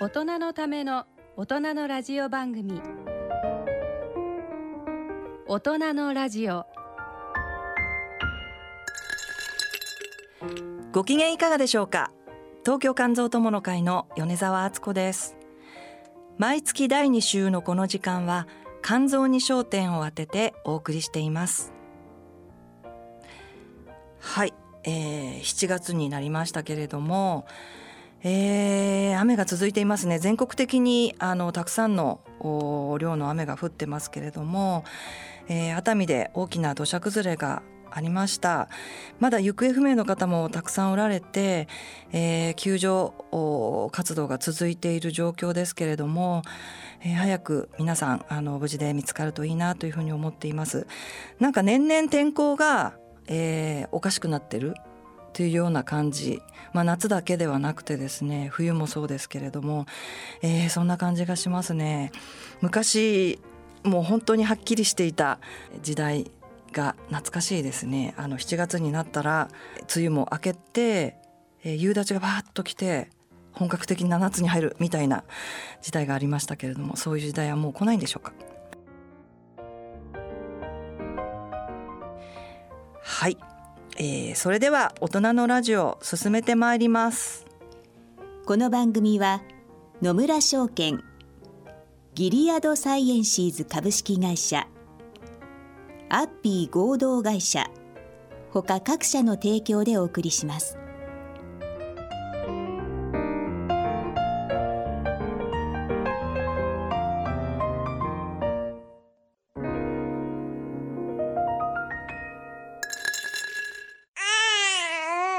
大人のための大人のラジオ番組。大人のラジオ。ご機嫌いかがでしょうか？東京肝臓友の会の米澤敦子です。毎月第2週のこの時間は肝臓に焦点を当ててお送りしています。はい、えー、7月になりましたけれどもえー、雨が続いていますね。全国的にあのたくさんの量の雨が降ってますけれども、えー、熱海で大きな土砂崩れがありました。まだ行方不明の方もたくさんおられて、えー、救助活動が続いている状況ですけれども、えー、早く皆さんあの無事で見つかるといいなというふうに思っています。なんか年々天候が、えー、おかしくなってる。というような感じ、まあ、夏だけではなくてですね冬もそうですけれども、えー、そんな感じがしますね。昔もう本当にはっきりしていた時代が懐かしいですね。あの7月になったら梅雨も明けて、えー、夕立がバーッと来て本格的な夏に入るみたいな時代がありましたけれどもそういう時代はもう来ないんでしょうか。はい、えー、それでは大人のラジオ進めてまいりますこの番組は野村証券ギリアドサイエンシーズ株式会社アッピー合同会社ほか各社の提供でお送りします。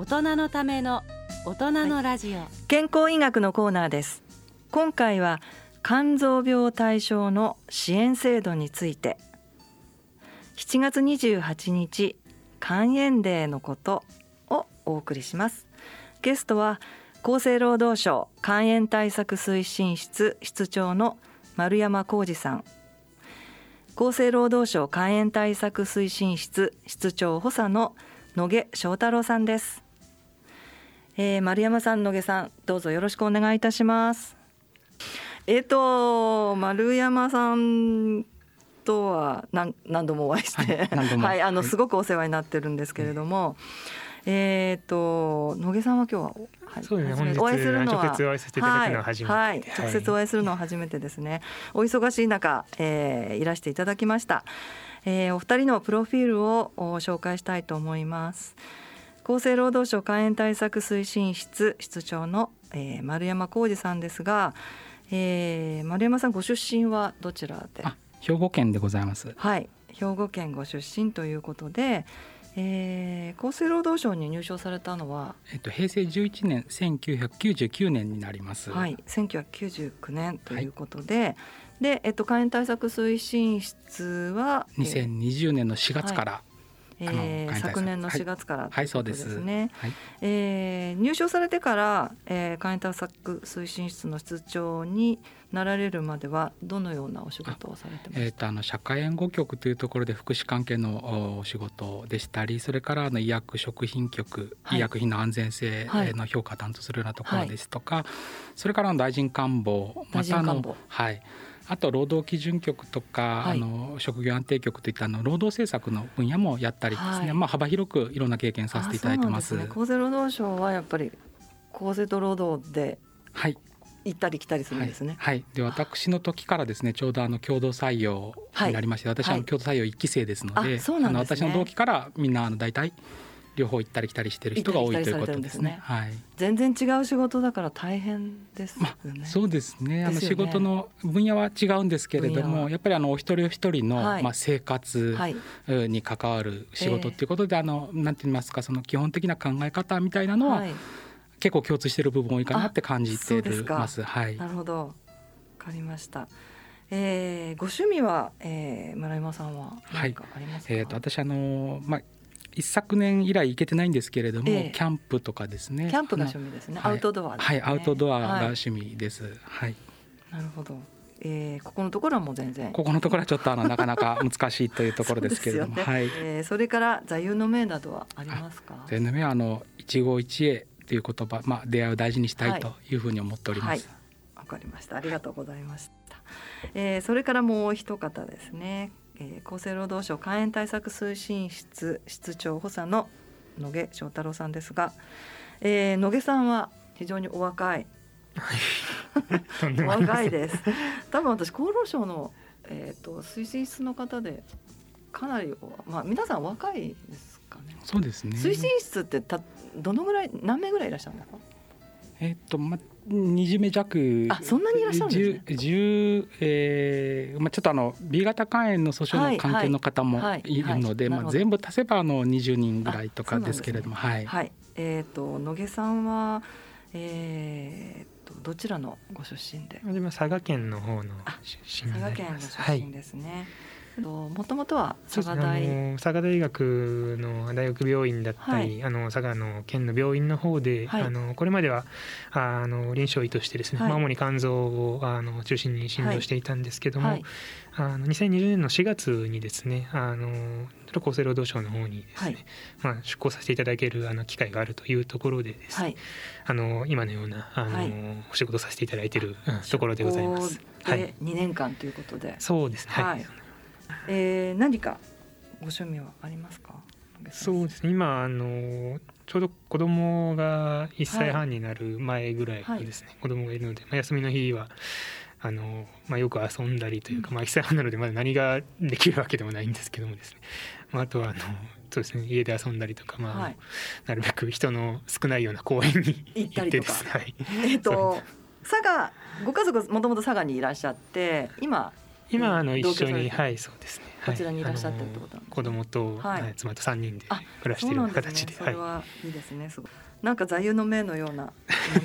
大人のための大人のラジオ、はい、健康医学のコーナーです。今回は肝臓病対象の支援制度について。7月28日肝炎デーのことをお送りします。ゲストは厚生労働省肝炎対策推進室室長の丸山浩二さん。厚生労働省肝炎対策推進室室長補佐の野毛翔太郎さんですえー、丸山さん野毛さんどうぞよろしくお願いいたしますえっ、ー、と丸山さんとは何何度もお会いして、はい、はい、あのすごくお世話になってるんですけれども、えっ、ー、と野毛さんは今日ははい、そうですね。お会いするのは直接お会いさせていただくのは初めて、はい、はい、直接お会いするのは初めてですね。お忙しい中、えー、いらしていただきました。えー、お二人のプロフィールを紹介したいと思います。厚生労働省肝炎対策推進室室長の、えー、丸山浩二さんですが、えー、丸山さんご出身はどちらで？兵庫県でございます。はい兵庫県ご出身ということで、えー、厚生労働省に入省されたのは、えっと、平成11年1999年になります。はい1999年ということで、はい、で、えっと、肝炎対策推進室は？2020年の4月から、はいえー、昨年の4月から、はい、そうですね、はい、えー、入省されてから、えー、簡易対策推進室の室長になられるまではどのようなお仕事をされてまえーと、あの社会援護局というところで福祉関係のお仕事でしたりそれからあの医薬食品局、はい、医薬品の安全性の評価を担当するようなところですとか、はい、それからの大臣官房またのはいあと労働基準局とか、はい、あの職業安定局といったあの労働政策の分野もやったりですね、はい、まあ幅広くいろんな経験させていただいてます。すね、厚生労働省はやっぱり厚生と労働で、はい、行ったり来たりするんですね。はい、はい、で私の時からですねちょうどあの共同採用になりまして、私は共同採用一期生ですので、あの私の同期からみんなあの大体両方行ったり来たりしてる人が多いということですね。はい。全然違う仕事だから大変ですね。まあ、そうですね。あの仕事の分野は違うんですけれども、やっぱりあのお一人お一人の、はい、まあ生活に関わる仕事っていうことで、あのなんて言いますかその基本的な考え方みたいなのは、結構共通している部分多いかなって感じています。はい。なるほど。わかりました。えー、ご趣味は、えー、村山さんは何かありますか？はい、えっ、ー、と私あのまあ一昨年以来行けてないんですけれども、えー、キャンプとかですね。キャンプが趣味ですね、はい、アウトドア、ね、はいアウトドアが趣味です、はい、はい、なるほど。えー、ここのところはもう全然。ここのところはちょっとあのなかなか 難しいというところですけれどもね、はい。えー、それから座右の銘などはありますか？座右の銘はあの一期一会という言葉、まあ、出会いを大事にしたいとい。うふうに思っております。わ、はい、かりました。ありがとうございました、えー、それからもう一方ですね、えー、厚生労働省肝炎対策推進室室長補佐の野毛翔太郎さんですが、えー、野毛さんは非常にお若い。お若いです。多分私厚労省の、えーと、推進室の方でかなりまあ皆さん若いですかね。そうですね。推進室ってたどのぐらい何名ぐらいいらっしゃるんですかえっ、とま20名弱。あそんなにいらっしゃるんですね。10、えーまあ、ちょっとあの B 型肝炎の訴訟の関係の方もいるので、まあ、全部足せばあの20人ぐらいとかですけれども、ね、はい、はい、えっ、ー、と野毛さんはえー、とどちらのご出身で？佐賀県の方の出身佐賀県の出身ですね、はいもともとは佐賀大。佐賀大学の大学病院だったり、はい、あの佐賀の県の病院の方で、はい、あのこれまではあの臨床医としてですね、はい、主に肝臓をあの中心に診療していたんですけども、あの2020年の4月にですねあの厚生労働省の方にですね、まあ、出向させていただけるあの機会があるというところでですね、あの今のようなあの、お仕事させていただいているところでございます。はい、2年間ということで。そうですね、はいえー、何かご趣味はありますか？そうですね。今あのちょうど子供が1歳半になる前ぐらいですね、はい、子供がいるので、まあ、休みの日はあの、まあ、よく遊んだりというか、まあ、1歳半なのでまだ何ができるわけでもないんですけどもですね、まあ、あとはあのそうですね。家で遊んだりとか、まあ、はい、なるべく人の少ないような公園に行ってです。ね、はい、えっ、と佐賀ご家族もともと佐賀にいらっしゃって今今あの一緒にはいそうですね。こちらにいらっしゃってるってことなんです、ね、子供と、はい、妻と三人で暮らしている形で、ね、それはいいですね。すごい。なんか座右の銘のようなも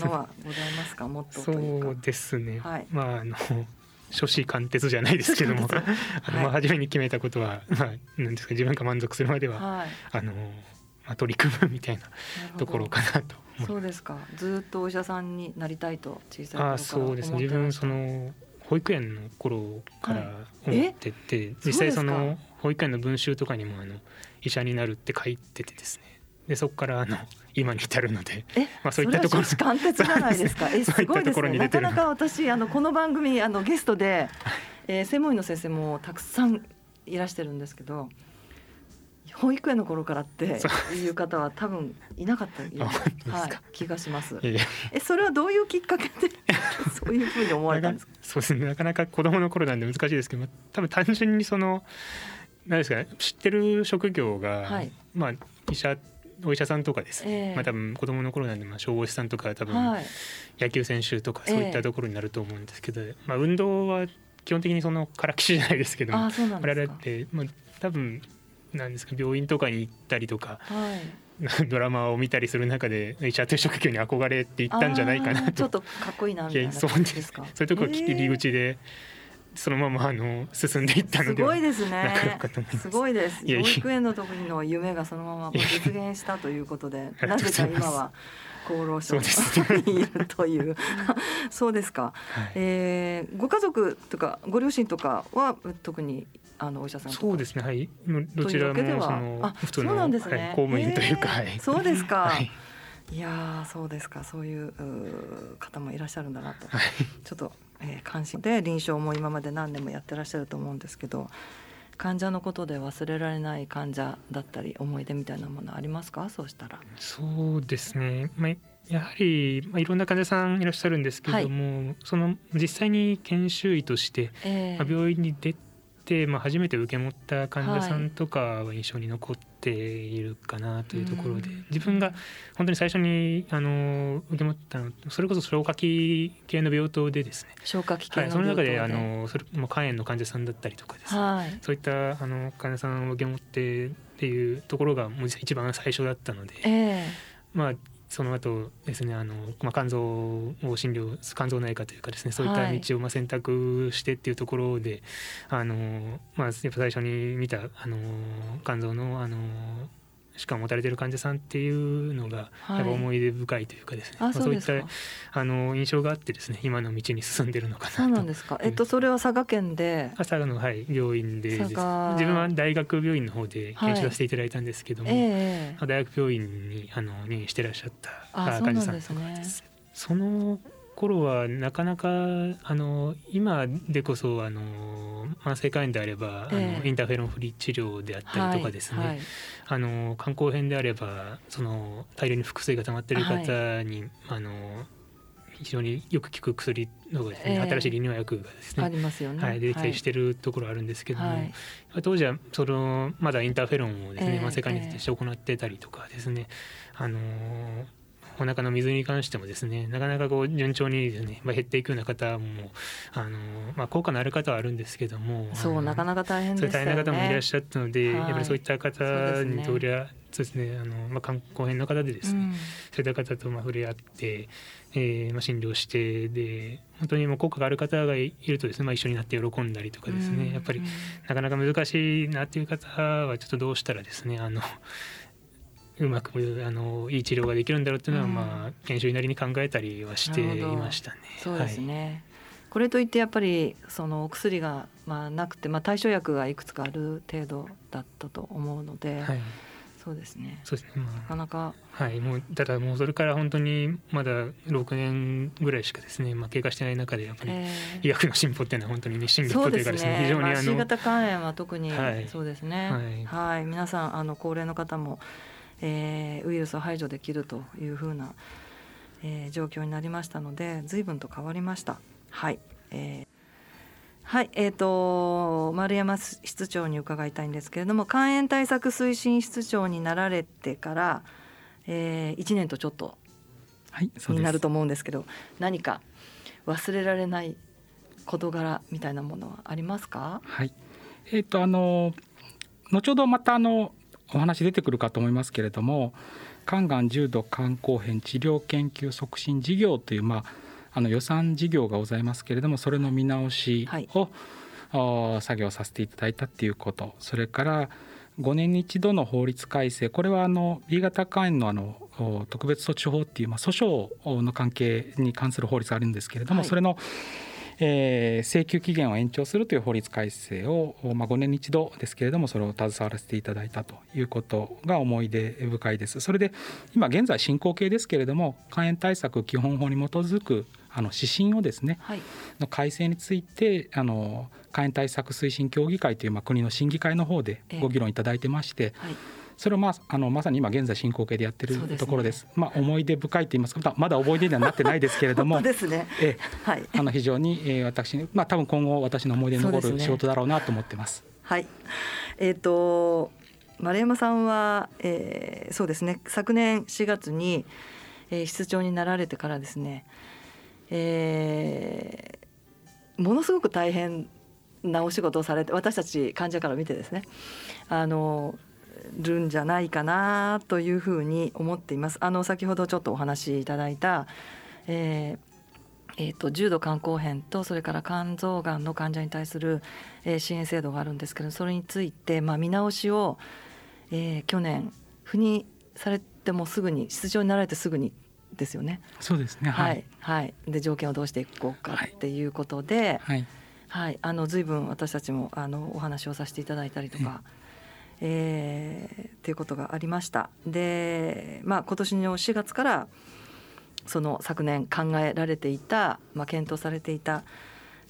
のはございますか？もっとそうですね。はい、まああの初子貫徹じゃないですけども、あのまあ初めに決めたことはまあなんですか自分が満足するまでは、はい、あのまあ取り組むみたいなところかなと。そうですか。ずっとお医者さんになりたいと小さい頃からあそうですね。自分その保育園の頃から思ってて、はい、実際その保育園の文集とかにもあの医者になるって書いててですね。でそこからあの 今に至るので、まあそういったところ貫徹じゃないですか。えすごいですね。なかなか私あのこの番組あのゲストで、えー、専門医の先生もたくさんいらしてるんですけど、保育園の頃からっていう方は多分いなかったはい、気がします。えそれはどういうきっかけで そういうふうに思われたんですか？そうですね。なかなか子供の頃なんで難しいですけど、多分単純にその何ですかね、知ってる職業が、はい、まあ医者お医者さんとかですね、えー、まあ多分子供の頃なんでまあ消防士さんとか多分野球選手とかそういったところになると思うんですけど、えー、まあ運動は基本的にそのからきしじゃないですけども、我々ってまあ多分なんですか病院とかに行ったりとか、はい、ドラマを見たりする中で医者という職業に憧れていったんじゃないかなと。ちょっとかっこいいなみたいなそうです。かそういうところ入り口で、そのままあの進んでいったのですごいですね。す。すごいです。保育園の時の夢がそのまま実現したということでなぜか今は厚労省にいるという。そうですか、はい、えー、ご家族とかご両親とかは特にあのお医者さんそうですね。はい。どちらもその普通の、ね。はい、公務員というか、はい、そうですか、はい。いやそうですか。そういう方もいらっしゃるんだなと、はい、ちょっと、えー、関心で臨床も今まで何年もやってらっしゃると思うんですけど患者のことで忘れられない患者だったり思い出みたいなものありますか？そうしたら。そうですね、まあやはり、まあ、いろんな患者さんいらっしゃるんですけれども、はい、その実際に研修医として、えー、まあ、病院に出て、まあ、初めて受け持った患者さんとかは印象に残っているかなというところで、はい、自分が本当に最初にあの受け持ったのそれこそ消化器系の病棟でですね。消化器系はい、その中であのそれも肝炎の患者さんだったりとかですね、はい、そういったあの患者さんを受け持ってっていうところがもう一番最初だったので、えー、まあその後ですねあの、まあ、肝臓を診療肝臓内科というかですねそういった道をまあ選択してっていうところで、はい、あのまあ、やっぱ最初に見たあの肝臓のあのしか持たれてる患者さんっていうのがやっぱ思い出深いというかですね、はい、まあ、そういったあの印象があってですね今の道に進んでるのかなそうなんですか。えっとそれは佐賀県で？佐賀のはい病院で自分は大学病院の方で研修させていただいたんですけども、はい。えー、大学病院にあの入院してらっしゃった患者さんとかです。その頃はなかなかあの今でこそあの慢性肝炎であれば、えー、あのインターフェロンフリー治療であったりとかですね、はいはい、あの肝硬変であればその大量に腹水が溜まっている方に、はい、あの非常によく効く薬のですね、えー、新しい利尿薬がですねありますよね、はい、出てきたりしてるところあるんですけども、はい、当時はそのまだインターフェロンをですね、えー、慢性肝炎として行ってたりとかですね、あのお腹の水に関してもですねなかなかこう順調にですね、まあ、減っていくような方もあの、まあ、効果のある方はあるんですけどもそうなかなか大変ですね。大変な方もいらっしゃったので、はい、やっぱりそういった方にとりゃそうですねあの、まあ、肝硬変の方でですね、うん、そういった方とまあ触れ合って、えーまあ、診療してで本当にもう効果がある方がいるとですね、まあ、一緒になって喜んだりとかですね、うん、やっぱりなかなか難しいなっていう方はちょっとどうしたらですねあのうまくあのいい治療ができるんだろうっていうのは、まあ研修医なりに考えたりはしていましたね。そうですね、はい、これといってやっぱりそのお薬がまあなくて、まあ、対処薬がいくつかある程度だったと思うので、はい、そうですね。そうですね。まあ、なかなか。はい、もうただもうそれから本当にまだ6年ぐらいしかですね、まあ経過してない中でやっぱり医学の進歩っていうのは本当に日進月歩というかですね、ね非常にあの、まあ、C 型肝炎は特にそうですね。はい、はい、皆さんあの高齢の方も。えー、ウイルスを排除できるというふうな、えー、状況になりましたので随分と変わりました。はい、えーはい、えーと、丸山室長に伺いたいんですけれども肝炎対策推進室長になられてから、えー、1年とちょっとになると思うんですけど、はい、何か忘れられない事柄みたいなものはありますか？はい。えーとあの後ほどまたあのお話出てくるかと思いますけれども肝がん重度肝硬変治療研究促進事業という、まあ、あの予算事業がございますけれどもそれの見直しを、はい、作業させていただいたっていうこと。それから5年に一度の法律改正。これはあの B 型肝炎のあの特別措置法っていう、まあ、訴訟の関係に関する法律があるんですけれども、はい、それのえー、請求期限を延長するという法律改正を、まあ、5年に一度ですけれどもそれを携わらせていただいたということが思い出深いです。それで今現在進行形ですけれども肝炎対策基本法に基づくあの指針をですね、はい、の改正についてあの肝炎対策推進協議会という、まあ、国の審議会の方でご議論いただいてまして、えーはいそれをまああのまさに今現在進行形でやってるところです。ですね、まあ思い出深いと言いますか、まだ思い出にはなってないですけれども、ですね。えはい。あの非常に、えー、私まあ多分今後私の思い出に残る仕事だろうなと思ってます。すね、はい。えっ、ー、と丸山さんは、えー、そうですね昨年4月に、えー、室長になられてからですね、えー、ものすごく大変なお仕事をされて私たち患者から見てですねあのるんじゃないかなというふうに思っています。あの先ほどちょっとお話しいただいた、えーえーと、重度肝硬変とそれから肝臓がんの患者に対する、えー、支援制度があるんですけどそれについて、まあ、見直しを、えー、去年赴任されてもすぐに出場になられてすぐにですよね。そうですね。はい、はい、で条件をどうしていこうかっていうことで、はい、はい、あの随分私たちもあのお話をさせていただいたりとか。えー、っていうことがありました。で、まあ、今年の4月からその昨年考えられていた、まあ、検討されていた、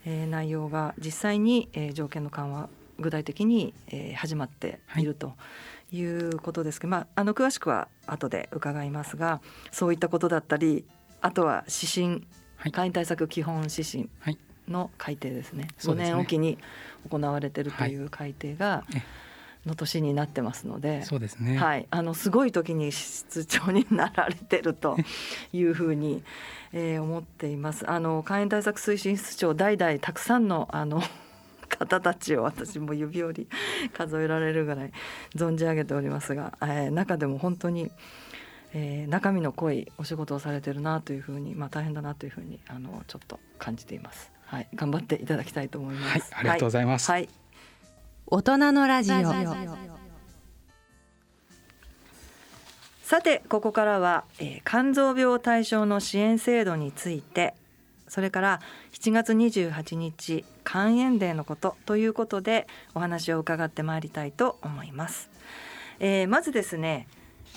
えー、内容が実際に、えー、条件の緩和具体的に、えー、始まってい。るということですけど、はい、まあ、あの詳しくは後で伺いますがそういったことだったりあとは指針、はい、簡易対策基本指針の改定ですね、はい、5年おきに行われているという改定が、はいの年になってますのでそうですね、はい、あのすごい時に室長になられてると いうふうに、えー、思っています。あの肝炎対策推進室長代々たくさんのあの方たちを私も指折り数えられるぐらい存じ上げておりますが、えー、中でも本当に、えー、中身の濃いお仕事をされてるなというふうに、まあ、大変だなというふうにあのちょっと感じています。はい、頑張っていただきたいと思います。はい、ありがとうございます。はい、はい大人のラジオさてここからは、えー、肝臓病対象の支援制度についてそれから7月28日肝炎デーのことということでお話を伺ってまいりたいと思います。えー、まずですね、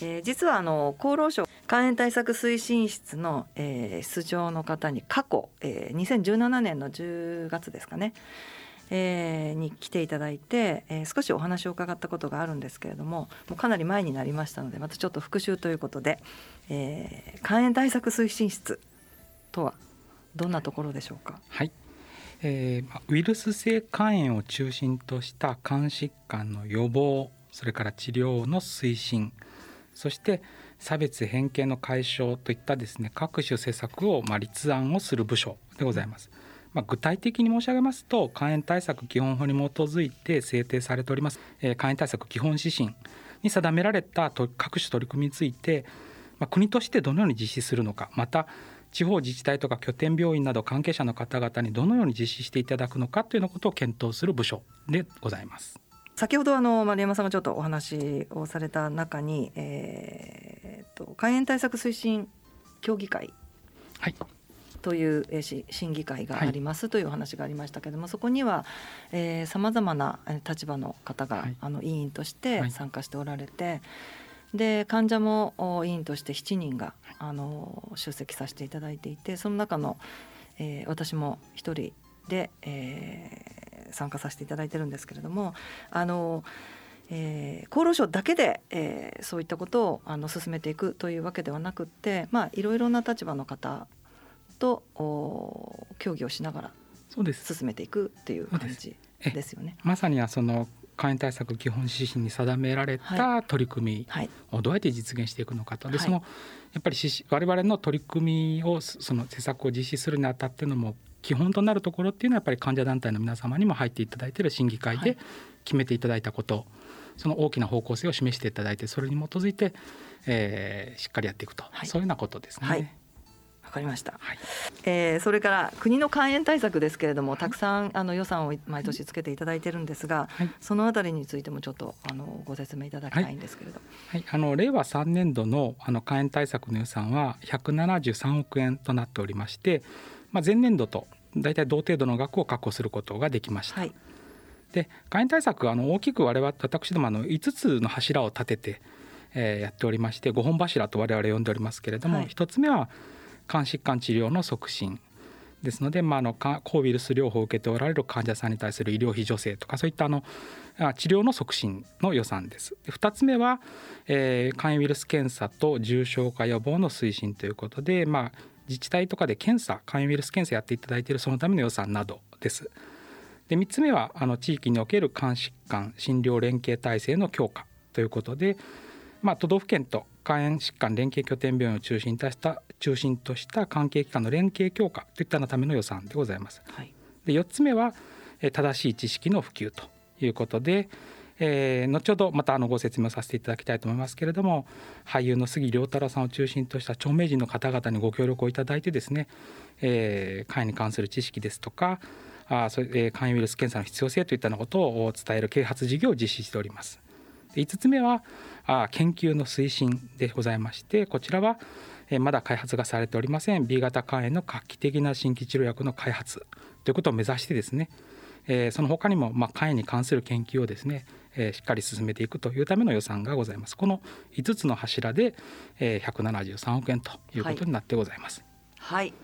えー、実はあの厚労省肝炎対策推進室の、えー、出場の方に過去、えー、2017年の10月ですかねえー、に来ていただいて、えー、少しお話を伺ったことがあるんですけれどももうかなり前になりましたのでまたちょっと復習ということで、えー、肝炎対策推進室とはどんなところでしょうか？はいえー、ウイルス性肝炎を中心とした肝疾患の予防それから治療の推進そして差別偏見の解消といったですね各種施策をま立案をする部署でございます。まあ、具体的に申し上げますと肝炎対策基本法に基づいて制定されております、えー、肝炎対策基本指針に定められた各種取り組みについて、まあ、国としてどのように実施するのかまた地方自治体とか拠点病院など関係者の方々にどのように実施していただくのかというのことを検討する部署でございます。先ほどあの丸山さんがちょっとお話をされた中に、えー、と肝炎対策推進協議会という審議会がありますというお話がありましたけれども、はい、そこにはさまざまな立場の方が、はい、あの委員として参加しておられて、はい、で患者も委員として7人があの出席させていただいていてその中の、えー、私も1人で、えー、参加させていただいてるんですけれどもあのえー、厚労省だけで、えー、そういったことをあの進めていくというわけではなくってまあいろいろな立場の方と協議をしながら進めていくっていう感じです。よね。まさにはその肝炎対策基本指針に定められた取り組みをどうやって実現していくのかと、でそのやっぱり我々の取り組みをその施策を実施するにあたってのも基本となるところっていうのはやっぱり患者団体の皆様にも入っていただいている審議会で決めていただいたこと、その大きな方向性を示していただいてそれに基づいて、えー、しっかりやっていくと、そういうようなことですね。はい。わかりました、はい、えー、それから国の肝炎対策ですけれどもたくさんあの予算を毎年つけていただいてるんですが、はい、そのあたりについてもちょっとあのご説明いただきたいんですけれど、はい、はい、あの令和3年度のあの肝炎対策の予算は173億円となっておりまして、まあ、前年度と大体同程度の額を確保することができました。はい。で肝炎対策はあの大きく我々私どもあの5つの柱を立てて、えー、やっておりまして5本柱と我々呼んでおりますけれども、はい、1つ目は肝疾患治療の促進ですので、まあ、あの抗ウイルス療法を受けておられる患者さんに対する医療費助成とかそういったあの治療の促進の予算です。2つ目は、えー、肝ウイルス検査と重症化予防の推進ということで、まあ、自治体とかで検査肝炎ウイルス検査やっていただいているそのための予算などです。で3つ目はあの地域における肝疾患診療連携体制の強化ということで、まあ、都道府県と肝炎疾患連携拠点病院を中心とした中心とした関係機関の連携強化といったための予算でございます。はい、で4つ目は正しい知識の普及ということで、えー、後ほどまたあのご説明させていただきたいと思いますけれども俳優の杉良太郎さんを中心とした著名人の方々にご協力をいただいてですね、えー、肝炎に関する知識ですとかあそれ、えー、肝炎ウイルス検査の必要性といったようなことを伝える啓発事業を実施しております。で5つ目はあ研究の推進でございましてこちらはえまだ開発がされておりません B 型肝炎の画期的な新規治療薬の開発ということを目指してですねえその他にも、まあ、肝炎に関する研究をですね、えしっかり進めていくというための予算がございます。この5つの柱で、え173億円ということになってございます。はい、はい、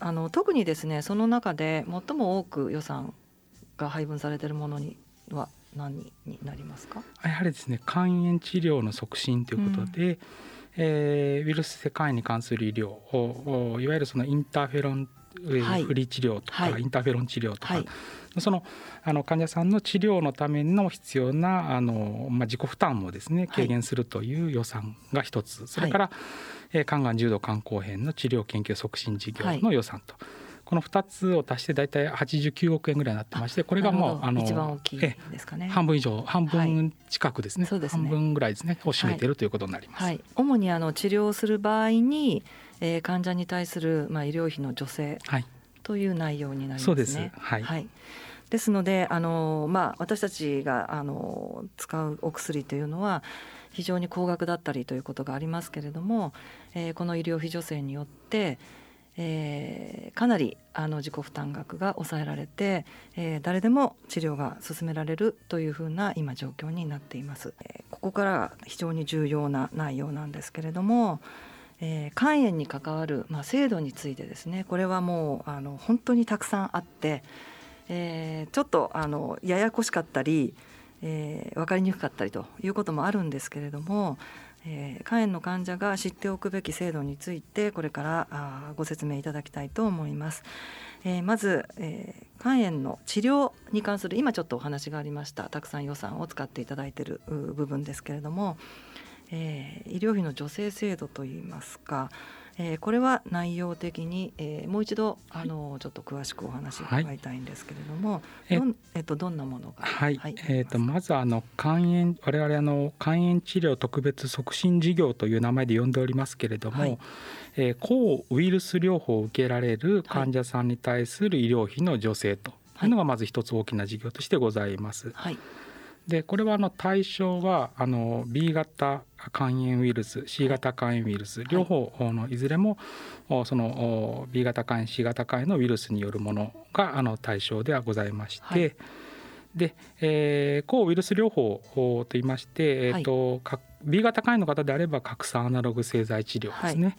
あの特にですねその中で最も多く予算が配分されているものには何になりますか？やはりですね肝炎治療の促進ということで、うん、えー、ウイルス性肝炎に関する医療をいわゆるそのインターフェロン不利治療とか、はい、インターフェロン治療とか、はい、そのあの患者さんの治療のための必要なあの、まあ、自己負担をですね軽減するという予算が一つ、それから、えー、肝がん重度肝硬変の治療研究促進事業の予算と。この2つを足して大体89億円ぐらいになってましてこれがもうあの一番大きいですかね。半分以上半分近くですね。はい、半分ぐらいですねを占めているということになります。はい、主にあの治療する場合に、えー、患者に対するまあ医療費の助成という内容になりますね。そうです。はい、はい。ですのであの、まあ、私たちがあの使うお薬というのは非常に高額だったりということがありますけれども、えー、この医療費助成によって、えー、かなりあの自己負担額が抑えられて、えー、誰でも治療が進められるというふうな今状況になっています。えー、ここから非常に重要な内容なんですけれども、えー、肝炎に関わる、まあ、制度についてですねこれはもうあの本当にたくさんあってえー、ちょっとあのややこしかったり、えー、分かりにくかったりということもあるんですけれども、えー、肝炎の患者が知っておくべき制度についてこれからあご説明いただきたいと思います。えー、まず、えー、肝炎の治療に関する今ちょっとお話がありましたたくさん予算を使っていただいている部分ですけれども、えー、医療費の助成制度といいますかえー、これは内容的に、えー、もう一度あの、ちょっと詳しくお話伺いたいんですけれども、はい、どんえっとどんなものが？はい、はい、えっ、とまずあの肝炎我々あの肝炎治療特別促進事業という名前で呼んでおりますけれども、はい、えー、抗ウイルス療法を受けられる患者さんに対する医療費の助成というのがまず一つ大きな事業としてございます。はいでこれはあの対象はあの B 型肝炎ウイルス C 型肝炎ウイルス両方のいずれもその B 型肝炎 C 型肝炎のウイルスによるものがあの対象ではございまして、はい、で、えー、抗ウイルス療法といいまして、えーと、はい、B 型肝炎の方であれば核酸アナログ製剤治療ですね。はい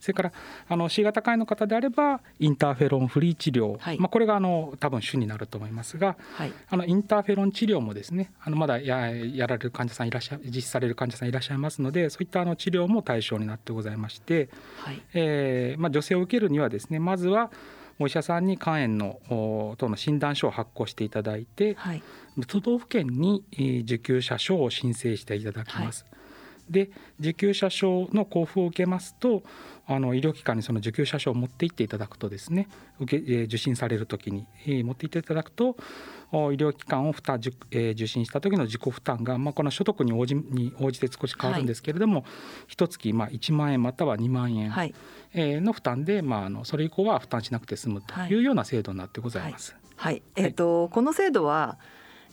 それからあの C 型肝炎の方であればインターフェロンフリー治療、はい、まあ、これがあの多分主になると思いますが、はい、あのインターフェロン治療もですねあのまだややられる患者さんいらっしゃ実施される患者さんいらっしゃいますのでそういったあの治療も対象になってございまして、はい、えー、まあ、助成を受けるにはですねまずはお医者さんに肝炎の等の診断書を発行していただいて、はい、都道府県に受給者書を申請していただきます。はい、で受給者書の交付を受けますとあの医療機関にその受給者書を持って行っていただくとですね受け受診される時に、えー、持って行っていただくと医療機関を負担、えー、受診した時の自己負担が、まあ、この所得に応じに応じて少し変わるんですけれども、はい、一月まあ1万円または2万円、はい、えー、の負担で、まあ、あのそれ以降は負担しなくて済むとい。うような制度になってございます。はい、はい、えーと、この制度は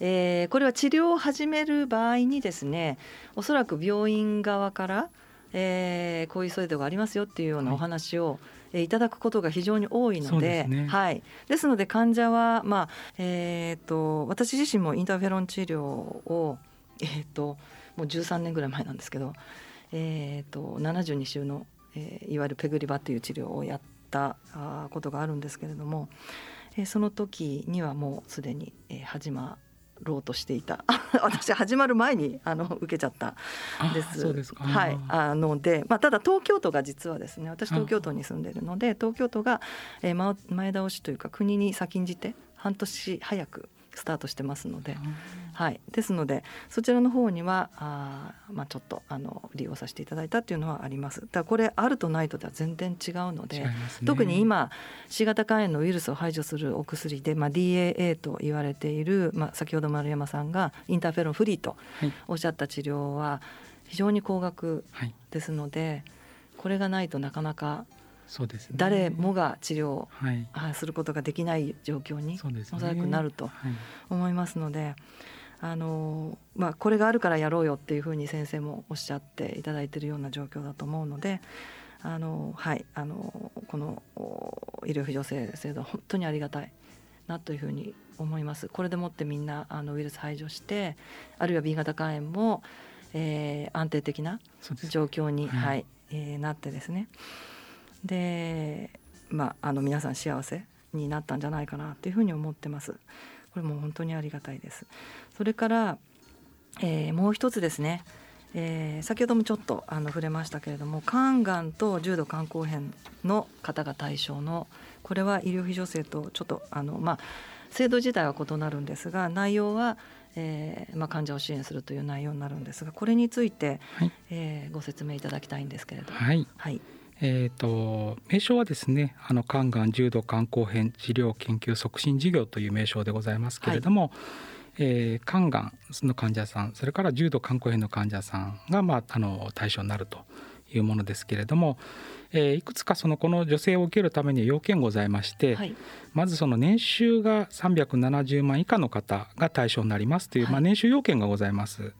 えー、これは治療を始める場合にですねおそらく病院側からえー、こういう制度がありますよっていうようなお話を、はい、いただくことが非常に多いので、ね、はい、ですので患者は、まあえーと、私自身もインターフェロン治療を、えーと、もう13年ぐらい前なんですけど、えーと、と72週の、えー、いわゆるペグリバという治療をやったあことがあるんですけれども、えー、その時にはもうすでに、えー、始まろうとしていた。私始まる前にあの受けちゃったです。はい。あので、まあ、ただ東京都が実はですね私東京都に住んでるので東京都が、えー、前倒しというか国に先んじて半年早くスタートしてますので、はい、ですのでそちらの方にはあ、まあ、ちょっとあの利用させていただいたっていうのはあります。だこれあるとないとでは全然違うので、ね、特に今 C 型肝炎のウイルスを排除するお薬で、まあ、DAA と言われている、まあ、先ほど丸山さんがインターフェロンフリーとおっしゃった治療は非常に高額ですので、はい、これがないとなかなかそうです、ね、誰もが治療をすることができない状況におそらくなると思いますので。あのまあ、これがあるからやろうよっていうふうに先生もおっしゃっていただいているような状況だと思うのであの、はい、あのこの医療費助成制度は本当にありがたいなというふうに思います。これでもってみんなあのウイルス排除してあるいは B 型肝炎も、えー、安定的な状況に、はい、はい、えー、なってですねで、まあ、あの皆さん幸せになったんじゃないかなというふうに思ってます。これも本当にありがたいです。それから、えー、もう一つですね、えー、先ほどもちょっとあの触れましたけれども肝がんと重度肝硬変の方が対象のこれは医療費助成とちょっとあの、まあ、制度自体は異なるんですが内容は、えーまあ、患者を支援するという内容になるんですがこれについて、はい、えー、ご説明いただきたいんですけれども。はい、はいえーと、名称はですねあの肝がん重度肝硬変治療研究促進事業という名称でございますけれども、はい、えー、肝がんの患者さんそれから重度肝硬変の患者さんが、まあ、あの対象になるというものですけれども、えー、いくつかそのこの助成を受けるために要件ございまして、はい、まずその年収が370万以下の方が対象になりますという、はい、まあ、年収要件がございます。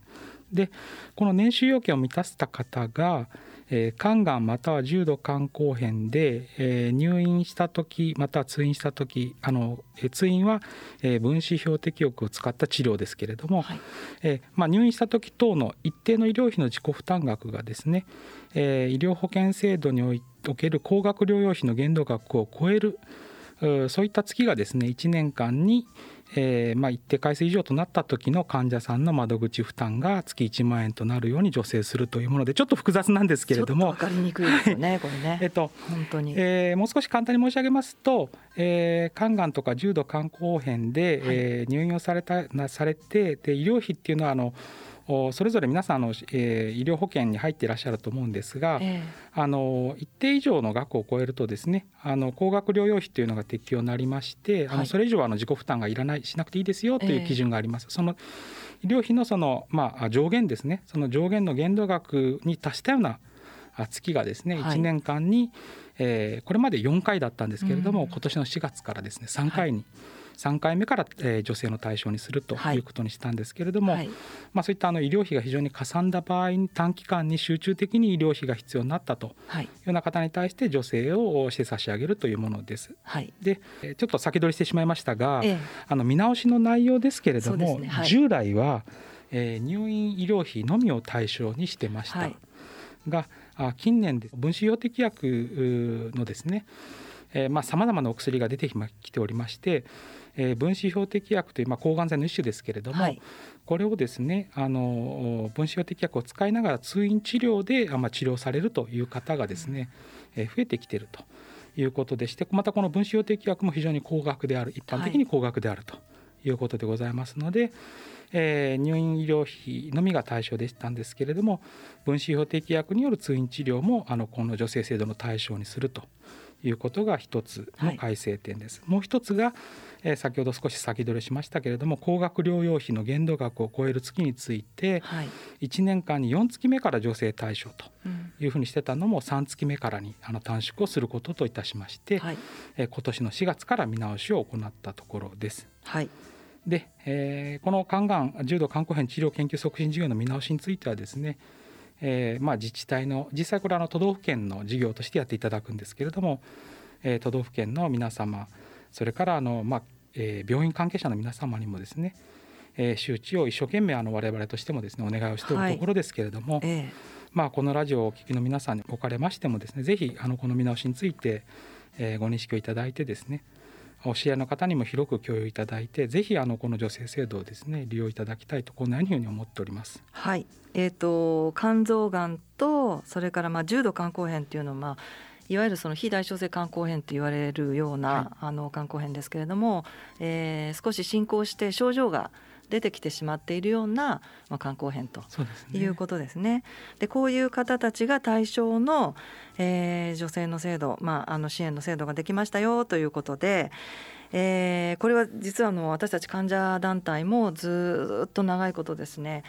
でこの年収要件を満たした方がえー、肝がんまたは重度肝硬変で、えー、入院した時または通院した時あの、えー、通院は、えー、分子標的薬を使った治療ですけれども、はい、えーまあ、入院した時等の一定の医療費の自己負担額がですね、えー、医療保険制度における高額療養費の限度額を超えるそういった月がですね1年間に、えーまあ、一定回数以上となった時の患者さんの窓口負担が月1万円となるように助成するというものでちょっと複雑なんですけれども分かりにくいですよね、はい、これね。えっと本当に、えー、もう少し簡単に申し上げますと、えー、肝がんとか重度肝硬変で、はい、えー、入院をされたなされてで医療費っていうのはあのそれぞれ皆さんの、えー、医療保険に入っていらっしゃると思うんですが、えー、あの一定以上の額を超えるとですねあの高額療養費というのが適用になりまして、はい、あのそれ以上はあの自己負担がいらないしなくていいですよという基準があります。えー、その医療費のその、まあ、上限ですね。その上限の限度額に達したような月がですね、1年間に、えー、これまで4回だったんですけれども、うん、今年の4月からですね3回に、はい3回目から、えー、女性の対象にするとい。うことにしたんですけれども、はい、まあ、そういったあの医療費が非常にかさんだ場合に短期間に集中的に医療費が必要になったとい。うような方に対して助成をして差し上げるというものです。はい、でちょっと先取りしてしまいましたが、ええ、あの見直しの内容ですけれども、ね。はい、従来は、えー、入院医療費のみを対象にしてました。が近年で分子標的薬のですねさまざ、まなお薬が出てきておりましてえー、分子標的薬という、まあ、抗がん剤の一種ですけれども、はい、これをですねあの分子標的薬を使いながら通院治療で、まあ、治療されるという方がですね、えー、増えてきているということでしてまたこの分子標的薬も非常に高額である一般的に高額であるということでございますので、はい、えー、入院医療費のみが対象でしたんですけれども分子標的薬による通院治療もあのこの助成制度の対象にするということが一つの改正点です。はい、もう一つがえ先ほど少し先取りしましたけれども高額療養費の限度額を超える月について、はい、1年間に4月目から助成対象というふうにしてたのも3月目からにあの短縮をすることといたしまして、はい、え今年の4月から見直しを行ったところです。はい。で、えー、この肝がん重度肝硬変治療研究促進事業の見直しについてはですね、えー、まあ自治体の実際これはの都道府県の事業としてやっていただくんですけれども、えー、都道府県の皆様それからあの、まあ、えー、病院関係者の皆様にもですね、えー、周知を一生懸命あの我々としてもですねお願いをしているところですけれども、はいえ。ー、まあ、このラジオをお聞きの皆さんにおかれましてもですねぜひあのこの見直しについて、えー、ご認識をいただいてですねお知り合いの方にも広く共有いただいてぜひあのこの助成制度をですね利用いただきたいとこんなふうに思っております。はい、えーと、肝臓がんとそれからまあ重度肝硬変っていうのはまあいわゆるその非代償性肝硬変と言われるような、はい、あの肝硬変ですけれども、えー、少し進行して症状が出てきてしまっているような、まあ、肝硬変ということですね。で、ね、こういう方たちが対象の、えー、女性の制度、まあ、あの支援の制度ができましたよということで、えー、これは実はの私たち患者団体もずっと長いことですね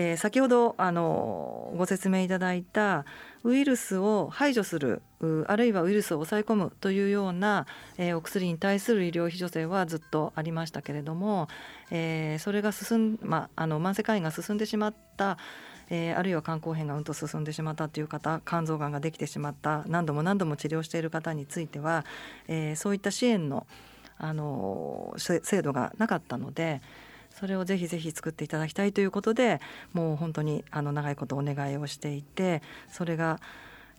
えー、先ほどあのご説明いただいたウイルスを排除するあるいはウイルスを抑え込むというような、えー、お薬に対する医療費助成はずっとありましたけれども、えー、それが進ん、まあ、の慢性肝炎が進んでしまったえー、あるいは肝硬変がうんと進んでしまったという方肝臓がんができてしまった何度も何度も治療している方については、えー、そういった支援の、あの制度がなかったので、それをぜひぜひ作っていただきたいということでもう本当にあの長いことお願いをしていてそれが、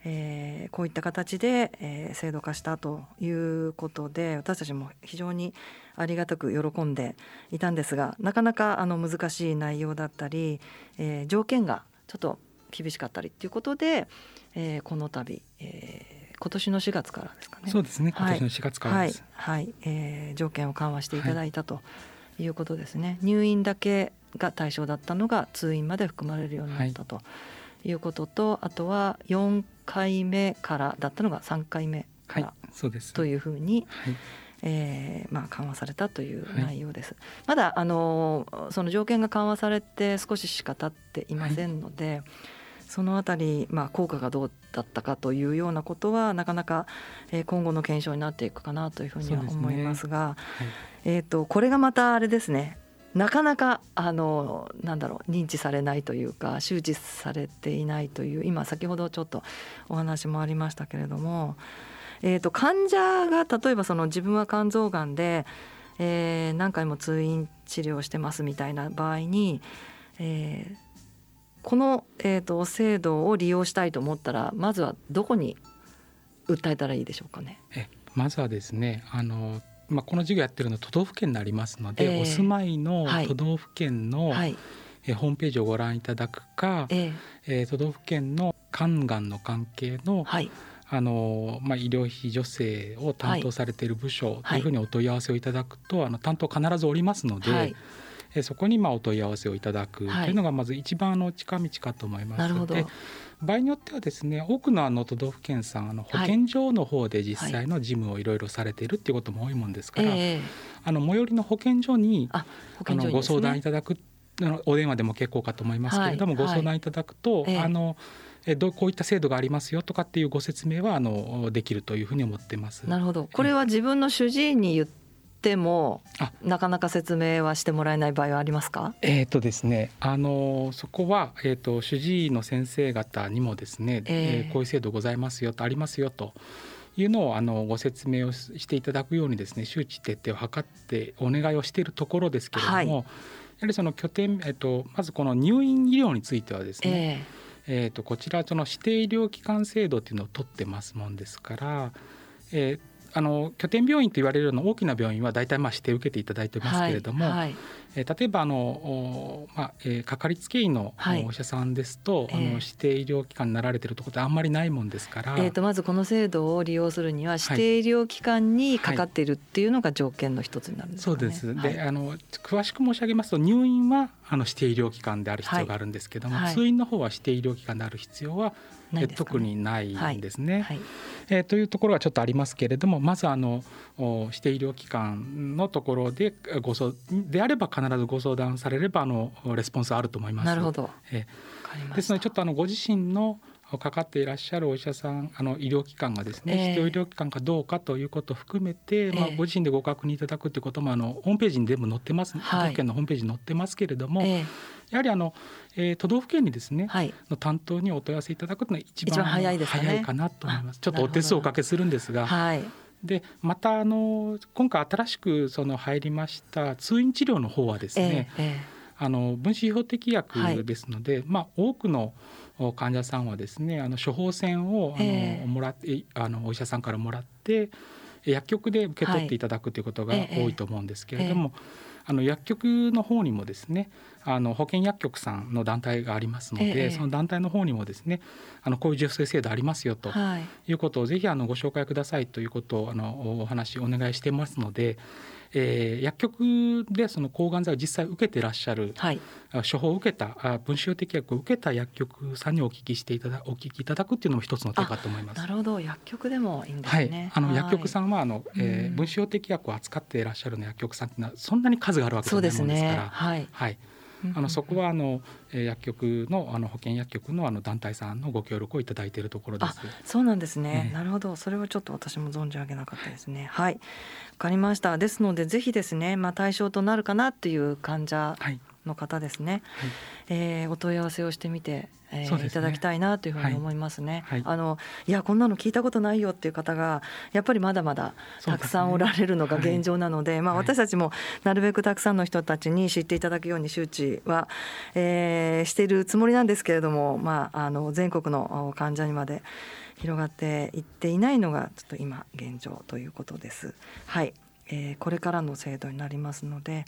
えー、こういった形で、えー、制度化したということで私たちも非常にありがたく喜んでいたんですがなかなかあの難しい内容だったり、えー、条件がちょっと厳しかったりということで、えー、この度、えー、今年の4月からですかね。そうですね。今年の4月からです。はい、はい、えー、条件を緩和していただいたと。はいいうことですね。入院だけが対象だったのが通院まで含まれるようになったということと、はい、あとは4回目からだったのが3回目から、はい、というふうに、はい。えーまあ、緩和されたという内容です。はい、まだあのその条件が緩和されて少ししか経っていませんので、はい、そのあたり、まあ、効果がどうだったかというようなことはなかなか、えー、今後の検証になっていくかなというふうには思いますが、すねはい、えーと、これがまたあれですね。なかなかあのなんだろう認知されないというか周知されていないという今先ほどちょっとお話もありましたけれども、えーと、患者が例えばその自分は肝臓がんで、えー、何回も通院治療してますみたいな場合に、えー、この、えーと制度を利用したいと思ったらまずはどこに訴えたらいいでしょうかね？えまずはですねあのまあ、この授業やってるの都道府県になりますので、えー、お住まいの都道府県の、はい、えホームページをご覧いただくか、えー、えー、都道府県の肝がんの関係の、はい、あのまあ、医療費助成を担当されている部署というふうにお問い合わせをいただくと、あの担当必ずおりますので、はい、えそこにまあお問い合わせをいただくというのがまず一番の近道かと思います。で場合によってはですね多くのあの都道府県さんあの保健所の方で実際の事務をいろいろされているっていうことも多いもんですから、はい、あの最寄りの保健所にあのご相談いただくお電話でも結構かと思いますけれども、はい、ご相談いただくと、あのえどこういった制度がありますよとかっていうご説明はあのできるというふうに思ってます。なるほど。これは自分の主治医に言ってもなかなか説明はしてもらえない場合はありますか？えーとですね、あのそこは、えーと、主治医の先生方にもですね、えー、えー、こういう制度ございますよとありますよというのをあのご説明をしていただくようにですね周知徹底を図ってお願いをしているところですけれども、はい、やはりその拠点、えーと、まずこの入院医療についてはですね、えー、えーとこちらその指定医療機関制度っていうのを取ってますもんですから、えー、あの拠点病院と言われるような大きな病院は大体まあ指定を受けていただいてますけれども、はいはい、えー、例えばあの、まあえー、かかりつけ医のお医者さんですと、はい、あの指定医療機関になられてるところってあんまりないもんですから、えー、とまずこの制度を利用するには指定医療機関にかかっているっていうのが条件の一つになるんですか、ね、そうです。で、あの詳しく申し上げますと入院はあの指定医療機関である必要があるんですけども、通院の方は指定医療機関である必要はね、特にないんですね。はい。はい、えー、というところはちょっとありますけれどもまずあの指定医療機関のところでご相であれば必ずご相談されればあのレスポンスあると思います。なるほど、えー、ですのでちょっとあのご自身のかかっていらっしゃるお医者さんあの医療機関がですね、えー、指定医療機関かどうかということを含めて、まあ、ご自身でご確認いただくということもあのホームページに全部載ってます、都道府県のホームページに載ってますけれども、えー、やはりあの、えー、都道府県にですね、はい、の担当にお問い合わせいただくのが一番早いです、ね、早いかなと思います。ちょっとお手数おかけするんですが。はい。でまたあの今回新しくその入りました通院治療の方はですね、えーえー、あの分子標的薬ですので、はい、まあ、多くの患者さんはですねあの処方箋をあの、えー、もらってあのお医者さんからもらって薬局で受け取っていただくということが多いと思うんですけれども、あの薬局の方にもですねあの保険薬局さんの団体がありますので、ええ、その団体の方にもですねあのこういう助成制度ありますよとい。うことをぜひあのご紹介くださいということをあのお話お願いしてますので。えー、薬局でその抗がん剤を実際受けてらっしゃる、はい、処方を受けた分子標的薬を受けた薬局さんにお聞きしていただお聞きいただくっていうのも一つの手かと思います。なるほど。薬局でもいいんですね。はい、あの、薬局さんはあの、えー、分子標的薬を扱っていらっしゃるの薬局さんっていうのはそんなに数があるわけじゃないですから。ね、はい、はいあのそこはあの薬局のあの保険薬局のあの団体さんのご協力をいただいているところです。そうなんですね。なるほど。それはちょっと私も存じ上げなかったですね。はい。わかりました。ですのでぜひですね、まあ対象となるかなっていう患者の方ですね。はい、えー、お問い合わせをしてみてえーね、いただきたいなというふうに思いますね。はい、あのいやこんなの聞いたことないよっていう方がやっぱりまだまだたくさんおられるのが現状なので、でねはい、まあ私たちもなるべくたくさんの人たちに知っていただくように周知は、えー、しているつもりなんですけれども、まああの全国の患者にまで広がっていっていないのがちょっと今現状ということです。はい、えー、これからの制度になりますので。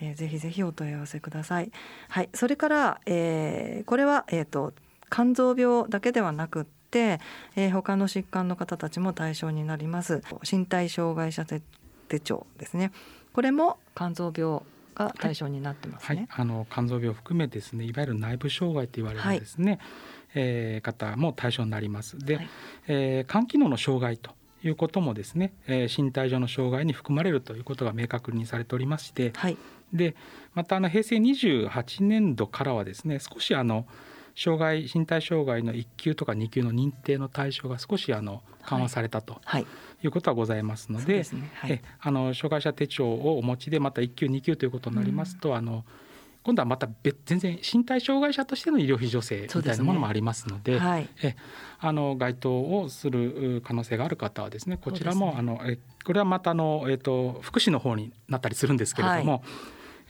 えー、ぜひぜひお問い合わせください。はい、それから、えー、これは、えーと、肝臓病だけではなくて、えー、他の疾患の方たちも対象になります。身体障害者手帳ですね。これも肝臓病が対象になってますね、はいはい、あの肝臓病を含めですねいわゆる内部障害と言われるですね、はい、えー、方も対象になります。で、はい、えー、肝機能の障害ということもですね、えー、身体上の障害に含まれるということが明確にされておりまして、はい、でまたあの平成28年度からはですね少しあの障害身体障害の1級とか2級の認定の対象が少しあの緩和されたと、はい、い。うことはございますので、ね。はい、えあの障害者手帳をお持ちでまた1級2級ということになりますと、うん、あの今度はまた別全然身体障害者としての医療費助成みたいなものもありますので、ね。はい、えあの該当をする可能性がある方はですねこちらも、ね、あのえこれはまたあの、えーと、福祉の方になったりするんですけれども、はい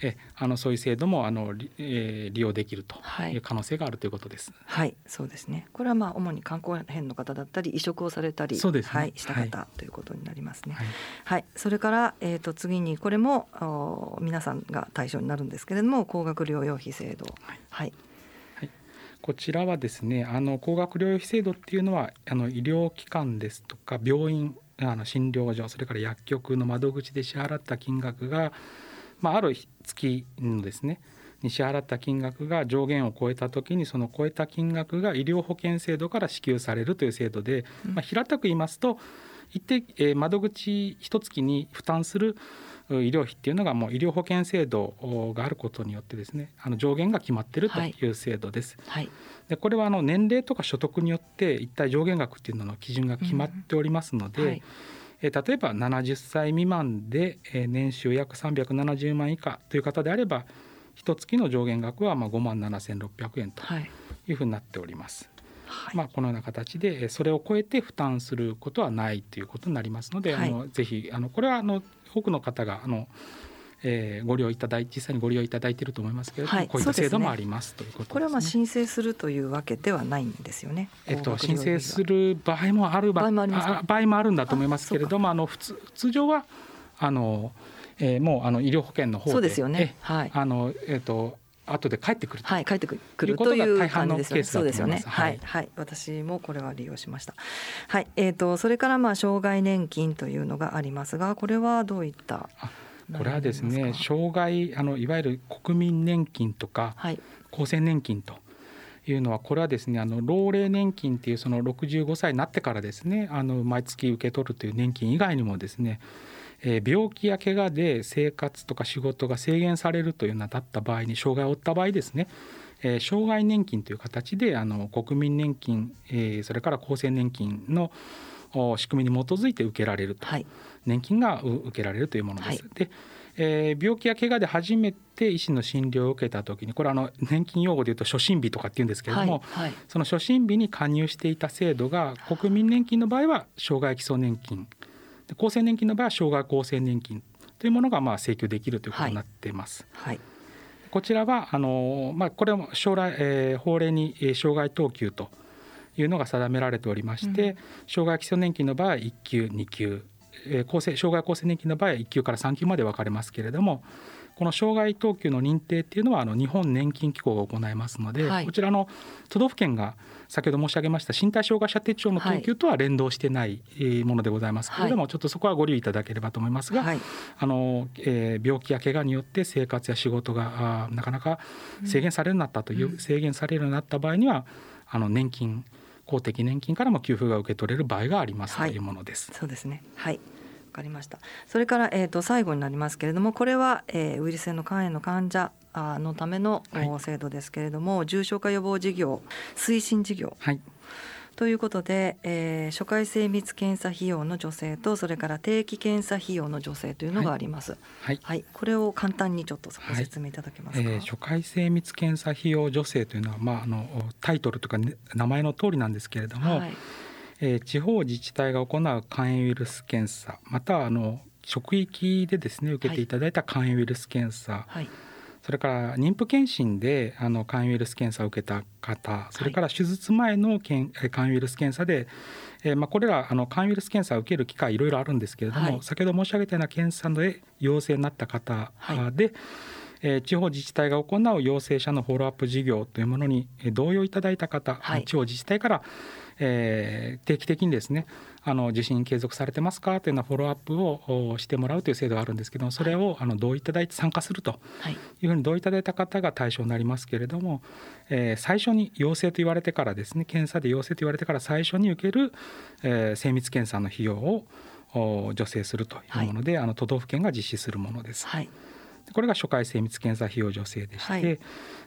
えあのそういう制度もあの、えー、利用できるという可能性があるということです。はい、そうですね。これはまあ主に観光編の方だったり移植をされたり、そうです、ね、はい、した方、はい、ということになりますね。はい、はい、それからえっ、ー、と次にこれもお皆さんが対象になるんですけれども、高額療養費制度。はい。はいこちらはですねあの高額療養費制度っていうのはあの医療機関ですとか病院あの診療所それから薬局の窓口で支払った金額がまあ、ある月のですねに支払った金額が上限を超えた時にその超えた金額が医療保険制度から支給されるという制度で、まあ、平たく言いますと一定、えー、窓口一月に負担する医療費っていうのがもう医療保険制度があることによってですねあの上限が決まっているという制度です。はい、でこれはあの年齢とか所得によって一体上限額っていうのの基準が決まっておりますので、うんはい。え例えば70歳未満で、え年収約370万以下という方であれば一月の上限額はまあ5万7600円とい。うふうになっております。はい、まあ、このような形でそれを超えて負担することはないということになりますので、はい、あのぜひあのこれはあの多くの方があのえー、ご利用いただい実際にご利用いただいていると思いますけれども、はい、こういった制度もあります、ね、ということ、ね、これはまあ申請するというわけではないんですよね。えっと申請する場合もある場合もあ場合もあるんだと思いますけれども、あの普通通常はあの、えー、もうあの医療保険の方でそうですよね。はい。あのえっ、ー、と後で帰ってくるはい、帰ってくるという感じですよね。そうですよね。はい、はい、私もこれは利用しました。はい、えっ、ー、とそれからまあ障害年金というのがありますが、これはどういったこれはですね障害あのいわゆる国民年金とか、はい、厚生年金というのはこれはですねあの老齢年金っていうその65歳になってからですねあの毎月受け取るという年金以外にもですねえ病気や怪我で生活とか仕事が制限されるというようなだった場合に障害を負った場合ですね、え障害年金という形であの国民年金、えそれから厚生年金の仕組みに基づいて受けられると。はい。年金が受けられるというものです。はい、でえー、病気や怪我で初めて医師の診療を受けた時にこれはあの年金用語でいうと初診日とかっていうんですけれども、はいはい、その初診日に加入していた制度が国民年金の場合は障害基礎年金。厚生年金の場合は障害厚生年金というものがまあ請求できるということになっています。はい。こちらはあの、まあ、これも将来、えー、法令に障害等級というのが定められておりまして、うん、障害基礎年金の場合は1級2級えー、障害厚生年金の場合は1級から3級まで分かれますけれどもこの障害等級の認定っていうのはあの日本年金機構が行いますので、はい、こちらの都道府県が先ほど申し上げました身体障害者手帳の等級とは連動してないものでございますけれども、はい、ちょっとそこはご留意いただければと思いますが、はい、あのえー、病気や怪我によって生活や仕事がなかなか制限されるようになったという、うん、制限されるようになった場合にはあの年金公的年金からも給付が受け取れる場合があります、というものです。そうですね。はい。かりました。それから、えーと、最後になりますけれどもこれは、えー、ウイルス性の肝炎の患者のための、制度ですけれども重症化予防事業推進事業、はい、ということで、えー、初回精密検査費用の助成とそれから定期検査費用の助成というのがあります。はい、はい、はい、これを簡単にちょっとご説明いただけますか？はい、えー、初回精密検査費用助成というのはまああのタイトルとか、ね、名前の通りなんですけれども。はいえー、地方自治体が行う肝炎ウイルス検査またはあの職域でですね受けていただいた肝炎ウイルス検査、はい、それから妊婦検診であの肝炎ウイルス検査を受けた方それから手術前の肝炎ウイルス検査で、えー、まあ、これらあの肝炎ウイルス検査を受ける機会いろいろあるんですけれども、はい、先ほど申し上げたような検査で陽性になった方で、はい。え地方自治体が行う陽性者のフォローアップ事業というものに同意いただいた方、はい、地方自治体からえー、定期的にですねあの受診継続されてますか？というようなフォローアップをしてもらうという制度があるんですけどもそれをあの同意いただいて参加するとい。うふうに同意いただいた方が対象になりますけれども、えー、最初に陽性と言われてからですね検査で陽性と言われてから最初に受ける、えー、精密検査の費用を助成するというもので、はい、あの都道府県が実施するものです。はいこれが初回精密検査費用助成でして、はい、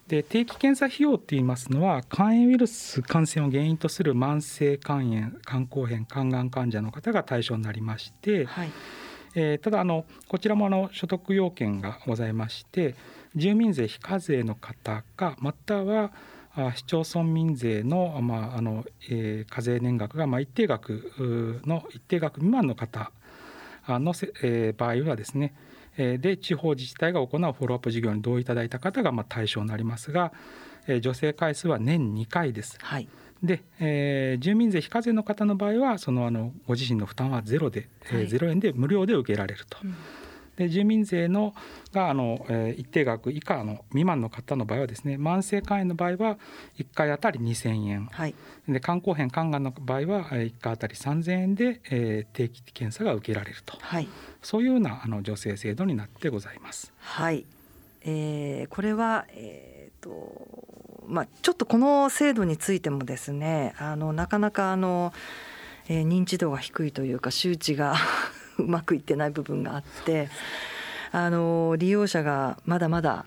で定期検査費用っていいますのは肝炎ウイルス感染を原因とする慢性肝炎肝硬変肝がん患者の方が対象になりまして、はい、えー、ただあのこちらもあの所得要件がございまして住民税非課税の方かまたは市町村民税の,、まああのえー、課税年額がまあ一定額の一定額未満の方のせ、えー、場合はですねで地方自治体が行うフォローアップ事業に同意いただいた方がまあ対象になりますが助成回数は年2回です。はいで、えー、住民税非課税の方の場合はそのあのご自身の負担はゼロで、はい、えー、0円で無料で受けられると。うんで住民税のがあの、えー、一定額以下の未満の方の場合はですね慢性肝炎の場合は1回あたり2000円、はい、で肝硬変肝がんの場合は1回あたり3000円で、えー、定期検査が受けられると、はい、そういうようなあの助成制度になってございます。はい、えー、これは、えーとまあ、ちょっとこの制度についてもですねあのなかなかあの、えー、認知度が低いというか周知が うまくいってない部分があってあの利用者がまだまだ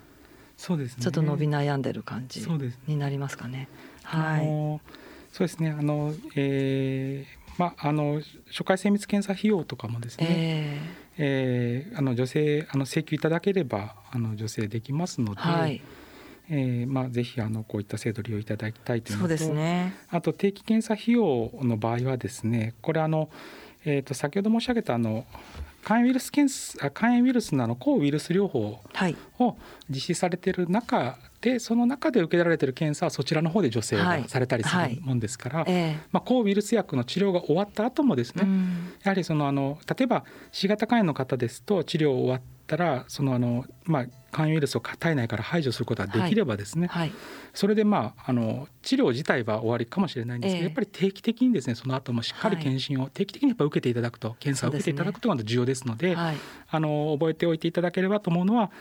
ちょっと伸び悩んでる感じになりますかね。はい、そうですね。あの、えーまあ、あの初回精密検査費用とかもですね、えー、えー、あの女性あの請求いただければあの助成できますので、はい、えーまあ、ぜひあのこういった制度利用いただきたいというのとそうです、ね、あと定期検査費用の場合はですねこれあのえー、と先ほど申し上げたあの肝炎ウイルス検査肝炎ウイルスのあの抗ウイルス療法を実施されている中で、その中で受けられている検査はそちらの方で助成がされたりするもんですから、はい。はい、まあ、抗ウイルス薬の治療が終わった後もですね、やはりそのあの例えば C 型肝炎の方ですと治療終わったらそのあの、まあ、肝炎ウイルスを体内から排除することができればですね、はい。はい、それでまああの治療自体は終わりかもしれないんですけど、えー、やっぱり定期的にですねその後もしっかり検診を定期的にやっぱ受けていただくと検査を受けていただくというのが重要ですので、はい、あの覚えておいていただければと思うのは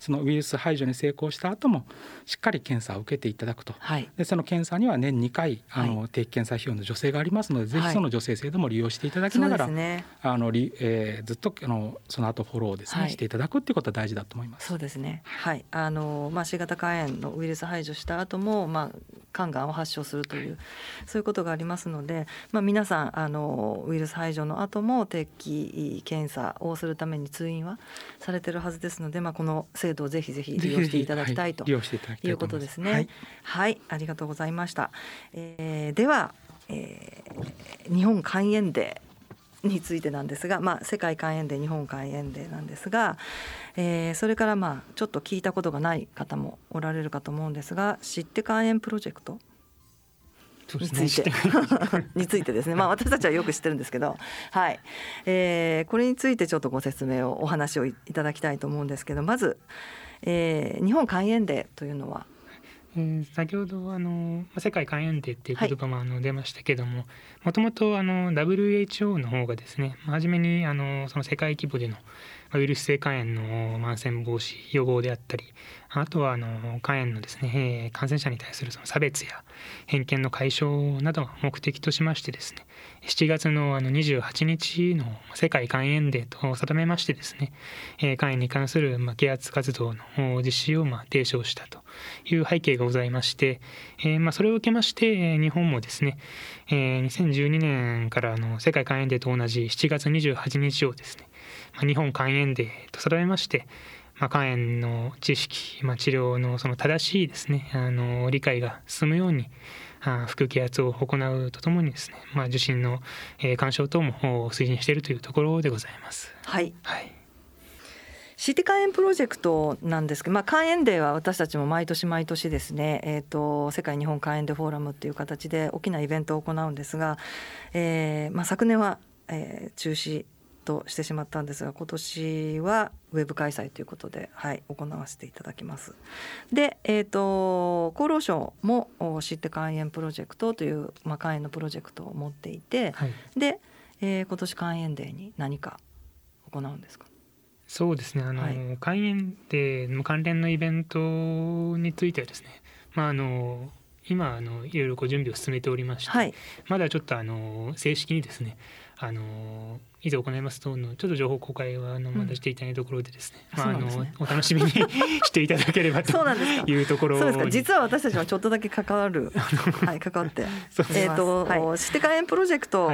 そのウイルス排除に成功した後もしっかり検査を受けていただくと、はい、でその検査には年2回あの、定期検査費用の助成がありますので、ぜひその助成制度も利用していただきながら、ね、あのえー、ずっとあのその後フォローをですね、していただくっていうことは大事だと思います。そうですねはい。あの、まあ、C 型肝炎のウイルス排除した後も、まあ、肝がんを発症するというそういうことがありますので、まあ、皆さんあのウイルス排除の後も定期検査をするために通院はされてるはずですので、まあ、この制度をぜひぜひ利用していただきたいということですね。はい、はい、ありがとうございました。えー、では、えー、日本肝炎デーについてなんですが、まあ、世界肝炎デー日本肝炎デーなんですが、えー、それからまあちょっと聞いたことがない方もおられるかと思うんですが知って肝炎プロジェクト？について、ね、についてですね。まあ私たちはよく知ってるんですけど。はい、えー、これについてちょっとご説明をお話をいただきたいと思うんですけどまず、えー、日本肝炎デーというのはえー、先ほどあの世界肝炎デーっていう言葉もあの出ましたけどももともと WHO の方がですね初めにあのその世界規模でのウイルス性肝炎の感染防止予防であったりあとはあの肝炎のですね感染者に対するその差別や偏見の解消などを目的としましてですね7月のあの28日の世界肝炎デーと定めましてですね肝炎に関するま啓発活動の実施をま提唱したという背景がございまして、えまそれを受けまして日本もですね2012年からの世界肝炎デーと同じ7月28日をですね日本肝炎デーと定めまして、まあ、肝炎の知識、まあ、治療のその正しいですねあの理解が進むようにあ腹気圧を行うとともにですね、まあ、受診の、えー、干渉等も推進しているというところでございます。はい、はいシティ肝炎プロジェクトなんですけど、まあ、肝炎デーは私たちも毎年毎年ですね、えーと、世界日本肝炎デーフォーラムっていう形で大きなイベントを行うんですが、えーまあ、昨年は、えー、中止としてしまったんですが今年はウェブ開催ということで、はい、行わせていただきます。で、えーと、厚労省も知って肝炎プロジェクトという、まあ、肝炎のプロジェクトを持っていて、はい、で、えー、今年肝炎デーに何か行うんですか？そうですね。あの、はい、肝炎デーの関連のイベントについてはですね、まあ、あの今あのいろいろご準備を進めておりまして、はい、まだちょっとあの正式にですねあのいざ行いますとのちょっと情報公開はあのまだしていたないところでですね、うん、まああの、ね、お楽しみにしていただければというところ そうですか。実は私たちもちょっとだけ関わる はい関わって。えっ、と、はい、シティカエンプロジェクト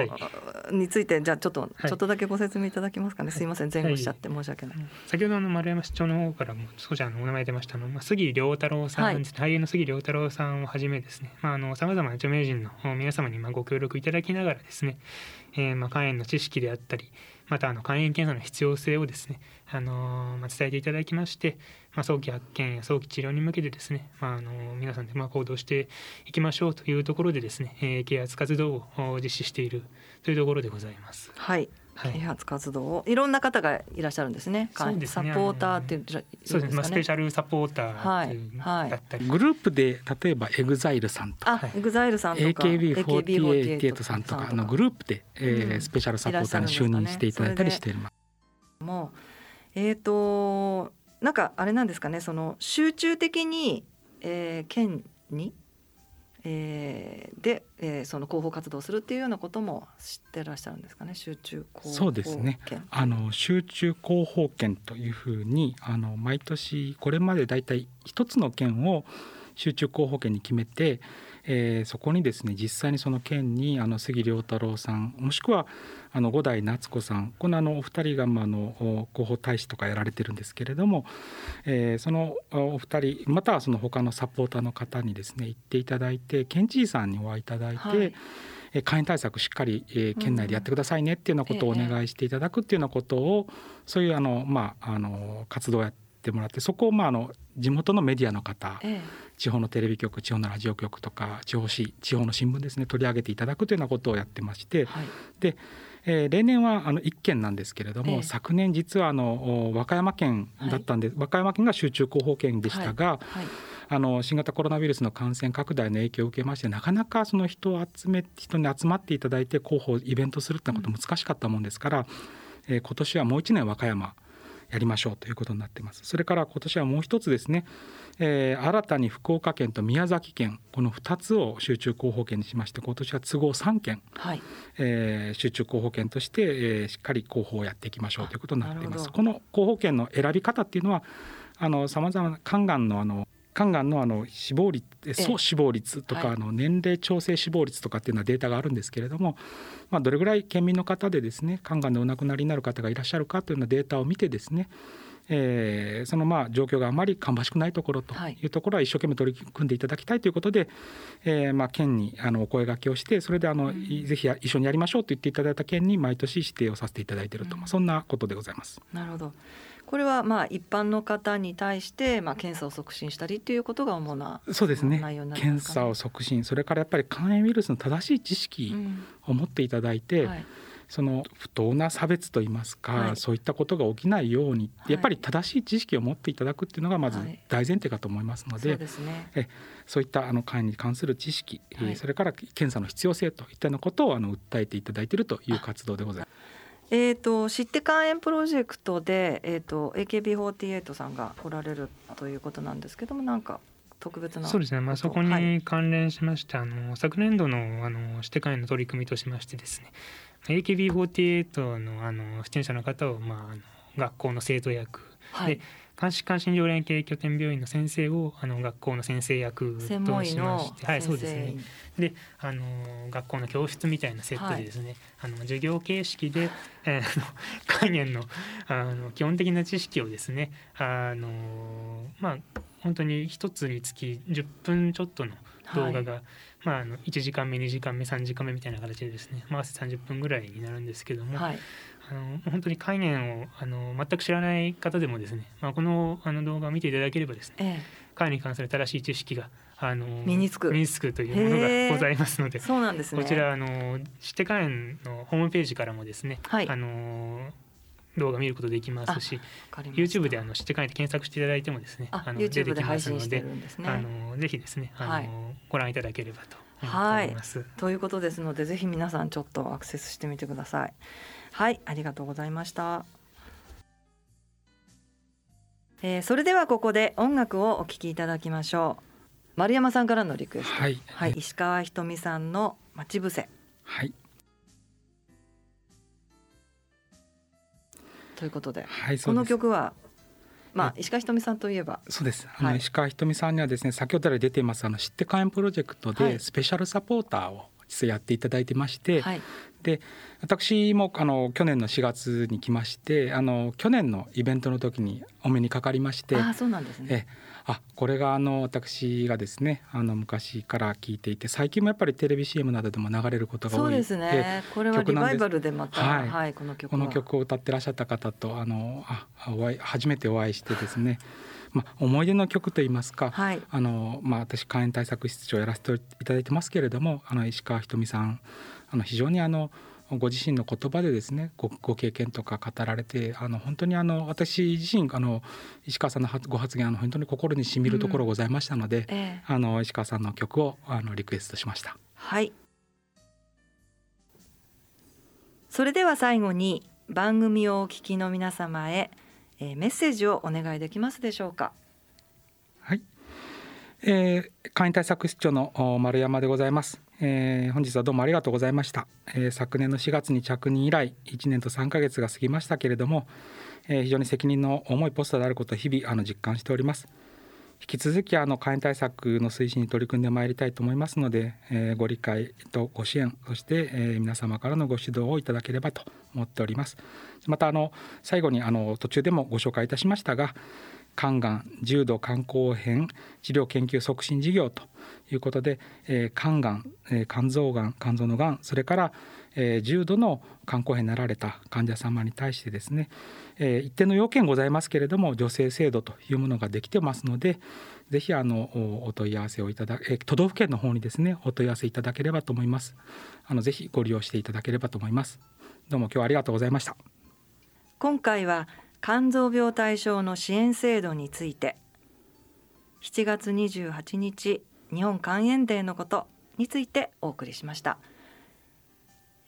についてじゃあちょっと、はい、ちょっとだけご説明いただけますかね？すいません前後しちゃって申し訳ない、はい、先ほどの丸山市長の方からも少しあのお名前出ましたの、まあ、杉良太郎さん、俳優の杉良太郎さんをはじめですね。まああのさまざまな著名人の皆様にまあご協力いただきながらですね、えー、まあ肝炎の知識であったりまたあの肝炎検査の必要性をですね、あのまあ、伝えていただきまして、まあ、早期発見や早期治療に向けてですね、まあ、あの皆さんでまあ行動していきましょうというところでですね、え、啓発活動を実施しているというところでございます。はい啓発活動をいろんな方がいらっしゃるんですね。そうですね。サポーターっていうそうですね。まあスペシャルサポーターだったり、グループで例えばエグザイルさんとか、エグザイルさんとか、AKB48 さんとかあのグループで、えー、スペシャルサポーターに就任していただいたりしています。もうえっ、ー、となんかあれなんですかね。その集中的に、えー、県にえー、で、えー、その広報活動をするっていうようなことも知ってらっしゃるんですかね？集中広報そうですね。あの集中広報県というふうにあの毎年これまでだいたい一つの県を集中広報券に決めて、えー、そこにですね実際にその県にあの杉良太郎さんもしくはあの五代夏子さんこのあのお二人が、まあ、の広報大使とかやられてるんですけれども、えー、そのお二人またはその他のサポーターの方にですね行っていただいて県知事さんにお会いいただいて、はい。肝炎対策しっかり、えー、県内でやってくださいねっていうようなことをお願いしていただくっていうようなことを、そういうあの、まあ、あの活動をやってもらってそこを、まあ、あの地元のメディアの方、地方のテレビ局地方のラジオ局とか地方市地方の新聞ですね取り上げていただくというようなことをやってまして、はい、でえー、例年はあの1件なんですけれども、えー、昨年実はあの和歌山県だったんで、はい、和歌山県が集中広報県でしたが、はい。はい、あの新型コロナウイルスの感染拡大の影響を受けましてなかなかその人を集め人に集まっていただいて広報イベントするってこと難しかったもんですから、うん、えー、今年はもう1年和歌山やりましょうということになってます。それから今年はもう一つですねえー、新たに福岡県と宮崎県この2つを集中広報県にしまして今年は都合3県、はいえー、集中広報県として、えー、しっかり広報をやっていきましょうということになっています。この広報県の選び方っていうのはさまざまな肝がんのあの肝がんのあの死亡率総死亡率とか、あの年齢調整死亡率とかっていうのはデータがあるんですけれども、まあ、どれぐらい県民の方でですね肝がんでお亡くなりになる方がいらっしゃるかというようなデータを見てですねえー、そのまあ状況があまり芳しくないところとい。うところは一生懸命取り組んでいただきたいということで、えー、まあ県にあのお声がけをしてそれであの、うん、ぜひ一緒にやりましょうと言っていただいた県に毎年指定をさせていただいていると、うん、そんなことでございます。なるほどこれはまあ一般の方に対してまあ検査を促進したりということが主なそうですね。検査を促進それからやっぱり肝炎ウイルスの正しい知識を持っていただいて、うんはい。その不当な差別といいますか、はい、そういったことが起きないように、やっぱり正しい知識を持っていただくっていうのがまず大前提かと思いますので、はい、そう、ね、えそういったあの肝炎に関する知識、はい、それから検査の必要性といったようなことをあの訴えていただいているという活動でございます。えーと、知って肝炎プロジェクトで、えーと、と AKB48 さんが来られるということなんですけどもなんか特別なそうですね、まあ、そこに関連しまして、はい、あの昨年度のあの指定肝炎の取り組みとしましてですね。AKB48 のあの出演者の方を、まあ、あの学校の生徒役、はい、で監視監診療連携拠点病院の先生をあの学校の先生役としまして。はいそうですね。であの学校の教室みたいなセットでですね、はい、あの授業形式で、えー、肝炎のあの 基本的な知識をですねあのまあ本当に一つにつき10分ちょっとの動画が、はい。まあ、あの1時間目2時間目3時間目みたいな形でですね、まあ、30分ぐらいになるんですけども、はい、あの本当に概念をあの全く知らない方でもですね、まあ、このあの動画を見ていただければですね、ええ、概念に関する正しい知識があの身につく。身につくというものがございますのでそうなんです、ね、こちらあの知って肝炎のホームページからもですね、はい、あの動画見ることできますし YouTube であの知ってかないて検索していただいてもですねあの出てきますので、ね、あのぜひですねあの、はい、ご覧いただければと。はい、ということですのでぜひ皆さんちょっとアクセスしてみてください。はいありがとうございました。えー、それではここで音楽をお聴きいただきましょう。丸山さんからのリクエスト。はい、はい、石川ひとみさんの待ち伏せ。はい。ということで、はい、この曲はまあ、石川ひとみさんといえば。そうです。あの、はい、石川ひとみさんにはですね先ほどから出ていますあの知って火炎プロジェクトでスペシャルサポーターを実はやっていただいてまして、はい、で私もあの去年の4月に来ましてあの去年のイベントの時にお目にかかりましてあそうなんですね。えあこれがあの私がですねあの昔から聞いていて最近もやっぱりテレビ CM などでも流れることが多いそうですね。これはリバイバルでまた、はい、はい、この曲この曲を歌ってらっしゃった方とあのあお会い初めてお会いしてですねまあ、思い出の曲といいますか、はい、あのまあ、私肝炎対策室長をやらせていただいてますけれどもあの石川ひとみさんあの非常にあのご自身の言葉でですねごご経験とか語られてあの本当にあの私自身あの石川さんのご発言あの本当に心にしみるところございましたので、うんえー、あの石川さんの曲をあのリクエストしました。はいそれでは最後に番組をお聞きの皆様へ、えー、メッセージをお願いできますでしょうか。はい、えー、簡易対策室長の丸山でございます。えー、本日はどうもありがとうございました、えー、昨年の4月に着任以来1年と3ヶ月が過ぎましたけれども、えー、非常に責任の重いポストであることを日々あの実感しております。引き続きあの肝炎対策の推進に取り組んでまいりたいと思いますので、え、ご理解とご支援そして、え、皆様からのご指導をいただければと思っております。またあの最後にあの途中でもご紹介いたしましたが肝がん重度肝硬変治療研究促進事業ということで、えー、肝がん、えー、肝臓がん肝臓のがんそれから、えー、重度の肝硬変になられた患者様に対してですね、え、一定の要件ございますけれども助成制度というものができてますのでぜひあのお問い合わせをいただ、え、都道府県の方にですねお問い合わせいただければと思います。あのぜひご利用していただければと思います。どうも今日はありがとうございました。今回は肝臓病対象の支援制度について。7月28日日本肝炎デーのことについてお送りしました、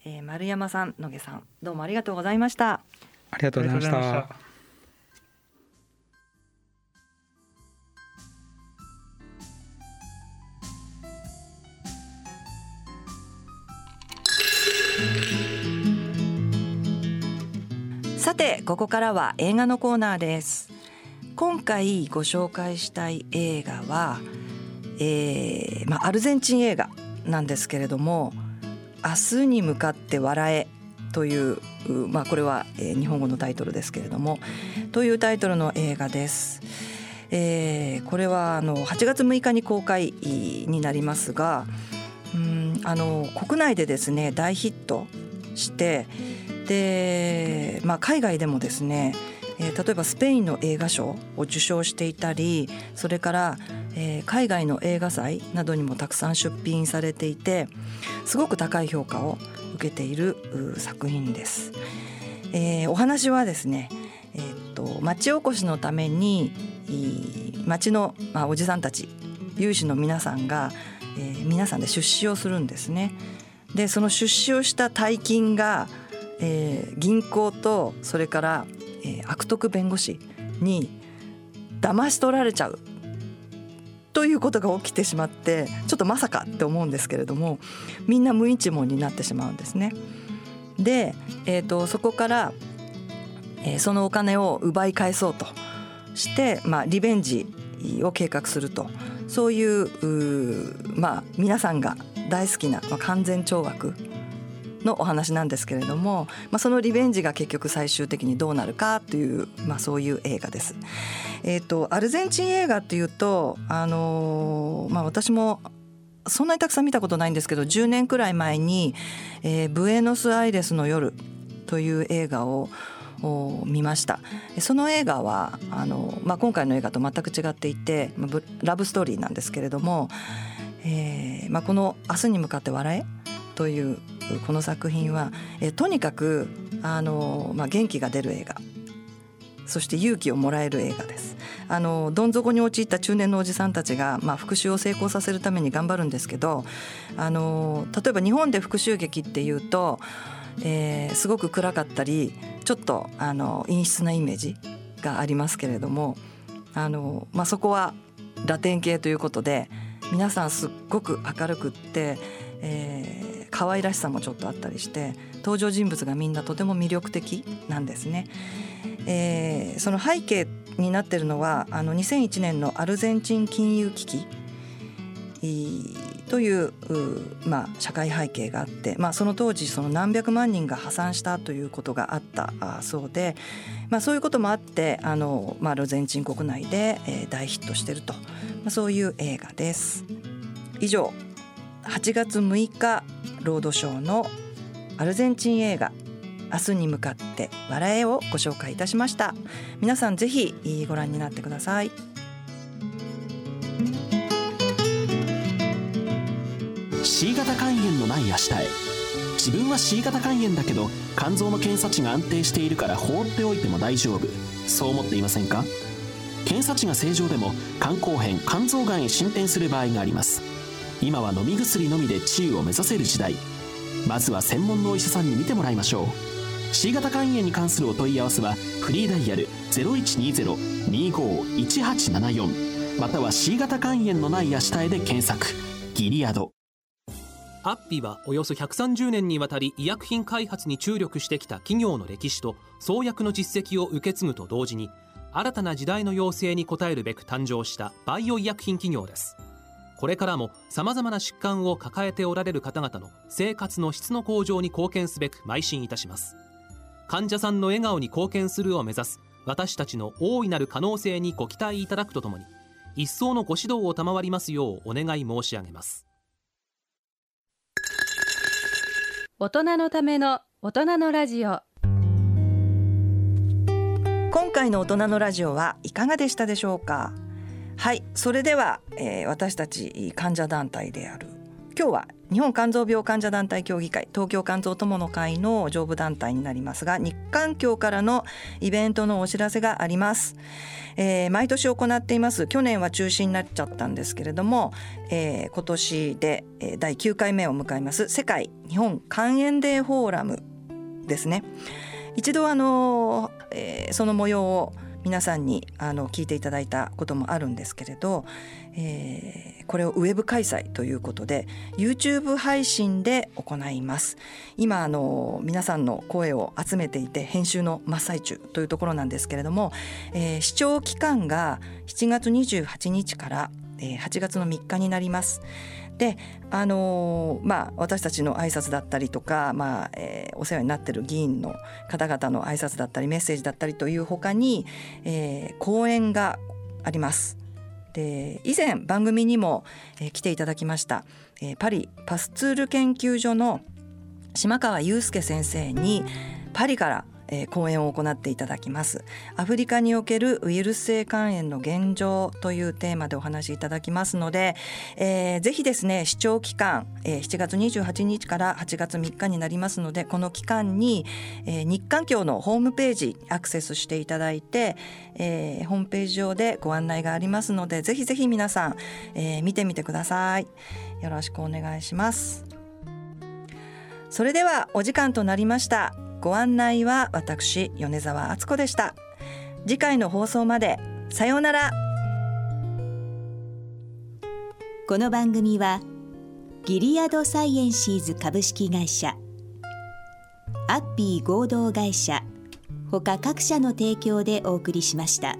えー、丸山さん野毛さんどうもありがとうございました。ありがとうございました。さてここからは映画のコーナーです今回ご紹介したい映画はえーまあ、アルゼンチン映画なんですけれども「明日に向かって笑え」という、まあ、これは、えー、日本語のタイトルですけれどもというタイトルの映画です。えー、これはあの8月6日に公開になりますがうんあの国内でですね大ヒットしてで、まあ、海外でもですねえー、例えばスペインの映画賞を受賞していたりそれから、えー、海外の映画祭などにもたくさん出品されていてすごく高い評価を受けている作品です。えー、お話はですね、えー、っと町おこしのために町の、まあ、おじさんたち有志の皆さんが、えー、皆さんで出資をするんですね。でその出資をした大金が、えー、銀行とそれから、えー、悪徳弁護士に騙し取られちゃうということが起きてしまってちょっとまさかって思うんですけれどもみんな無一文になってしまうんですね。で、えーと、そこから、えー、そのお金を奪い返そうとして、まあ、リベンジを計画するとそういうまあ、皆さんが大好きな、まあ、完全懲悪のお話なんですけれども、まあ、そのリベンジが結局最終的にどうなるかという、まあ、そういう映画です。えーと、アルゼンチン映画っていうと、あのー、まあ、私もそんなにたくさん見たことないんですけど10年くらい前に「えー、ブエノスアイレスの夜」という映画を見ましたその映画はあの、まあ、今回の映画と全く違っていてラブストーリーなんですけれども、えーまあ、この「明日に向かって笑え」というこの作品は、え、とにかくあの、まあ、元気が出る映画そして勇気をもらえる映画です。あのどん底に陥った中年のおじさんたちが、まあ、復讐を成功させるために頑張るんですけどあの例えば日本で復讐劇っていうと、えー、すごく暗かったりちょっとあの陰湿なイメージがありますけれどもあの、まあ、そこはラテン系ということで皆さんすっごく明るくって、えー、可愛らしさもちょっとあったりして登場人物がみんなとても魅力的なんですね。えー、その背景になってるのはあの2001年のアルゼンチン金融危機というまあ、社会背景があって、まあ、その当時その何百万人が破産したということがあったそうで、まあ、そういうこともあってあの、まあ、アルゼンチン国内で、えー、大ヒットしてると、まあ、そういう映画です。以上8月6日ロードショーのアルゼンチン映画明日に向かって笑えをご紹介いたしました。皆さんぜひご覧になってください。C 型肝炎のない明日へ。自分は C 型肝炎だけど肝臓の検査値が安定しているから放っておいても大丈夫。そう思っていませんか？検査値が正常でも肝硬変肝臓がんへ進展する場合があります。今は飲み薬のみで治癒を目指せる時代。まずは専門のお医者さんに診てもらいましょう。C 型肝炎に関するお問い合わせはフリーダイヤル0120-25-1874または C 型肝炎のない明日へで検索。ギリアド。アッピはおよそ130年にわたり医薬品開発に注力してきた企業の歴史と創薬の実績を受け継ぐと同時に新たな時代の要請に応えるべく誕生したバイオ医薬品企業です。これからもさまざまな疾患を抱えておられる方々の生活の質の向上に貢献すべく邁進いたします。患者さんの笑顔に貢献するを目指す私たちの大いなる可能性にご期待いただくとともに一層のご指導を賜りますようお願い申し上げます。大人のための大人のラジオ。今回の大人のラジオはいかがでしたでしょうか？はいそれでは、えー、私たち患者団体である今日は日本肝臓病患者団体協議会東京肝臓友の会の上部団体になりますが日韓協からのイベントのお知らせがあります、えー、毎年行っています。去年は中止になっちゃったんですけれども、えー、今年で第9回目を迎えます。世界日本肝炎デーフォーラムですね。一度あの、えー、その模様を皆さんにあの聞いていただいたこともあるんですけれど、えー、これをウェブ開催ということで YouTube 配信で行います今あの皆さんの声を集めていて編集の真っ最中というところなんですけれども、えー、視聴期間が7月28日から8月の3日になります。であの、まあ、私たちの挨拶だったりとか、まあえー、お世話になってる議員の方々の挨拶だったりメッセージだったりというほかに、えー、講演があります。で以前番組にも、えー、来ていただきました、えー、パリパスツール研究所の島川祐介先生にパリからえ、講演を行っていただきます。アフリカにおけるウイルス性肝炎の現状というテーマでお話しいただきますので、えー、ぜひですね視聴期間、えー、7月28日から8月3日になりますのでこの期間に、えー、日環境のホームページアクセスしていただいて、えー、ホームページ上でご案内がありますのでぜひぜひ皆さん、えー、見てみてください。よろしくお願いします。それではお時間となりました。ご案内は私米澤敦子でした次回の放送までさようならこの番組はギリアドサイエンシーズ株式会社アッピー合同会社ほか各社の提供でお送りしました。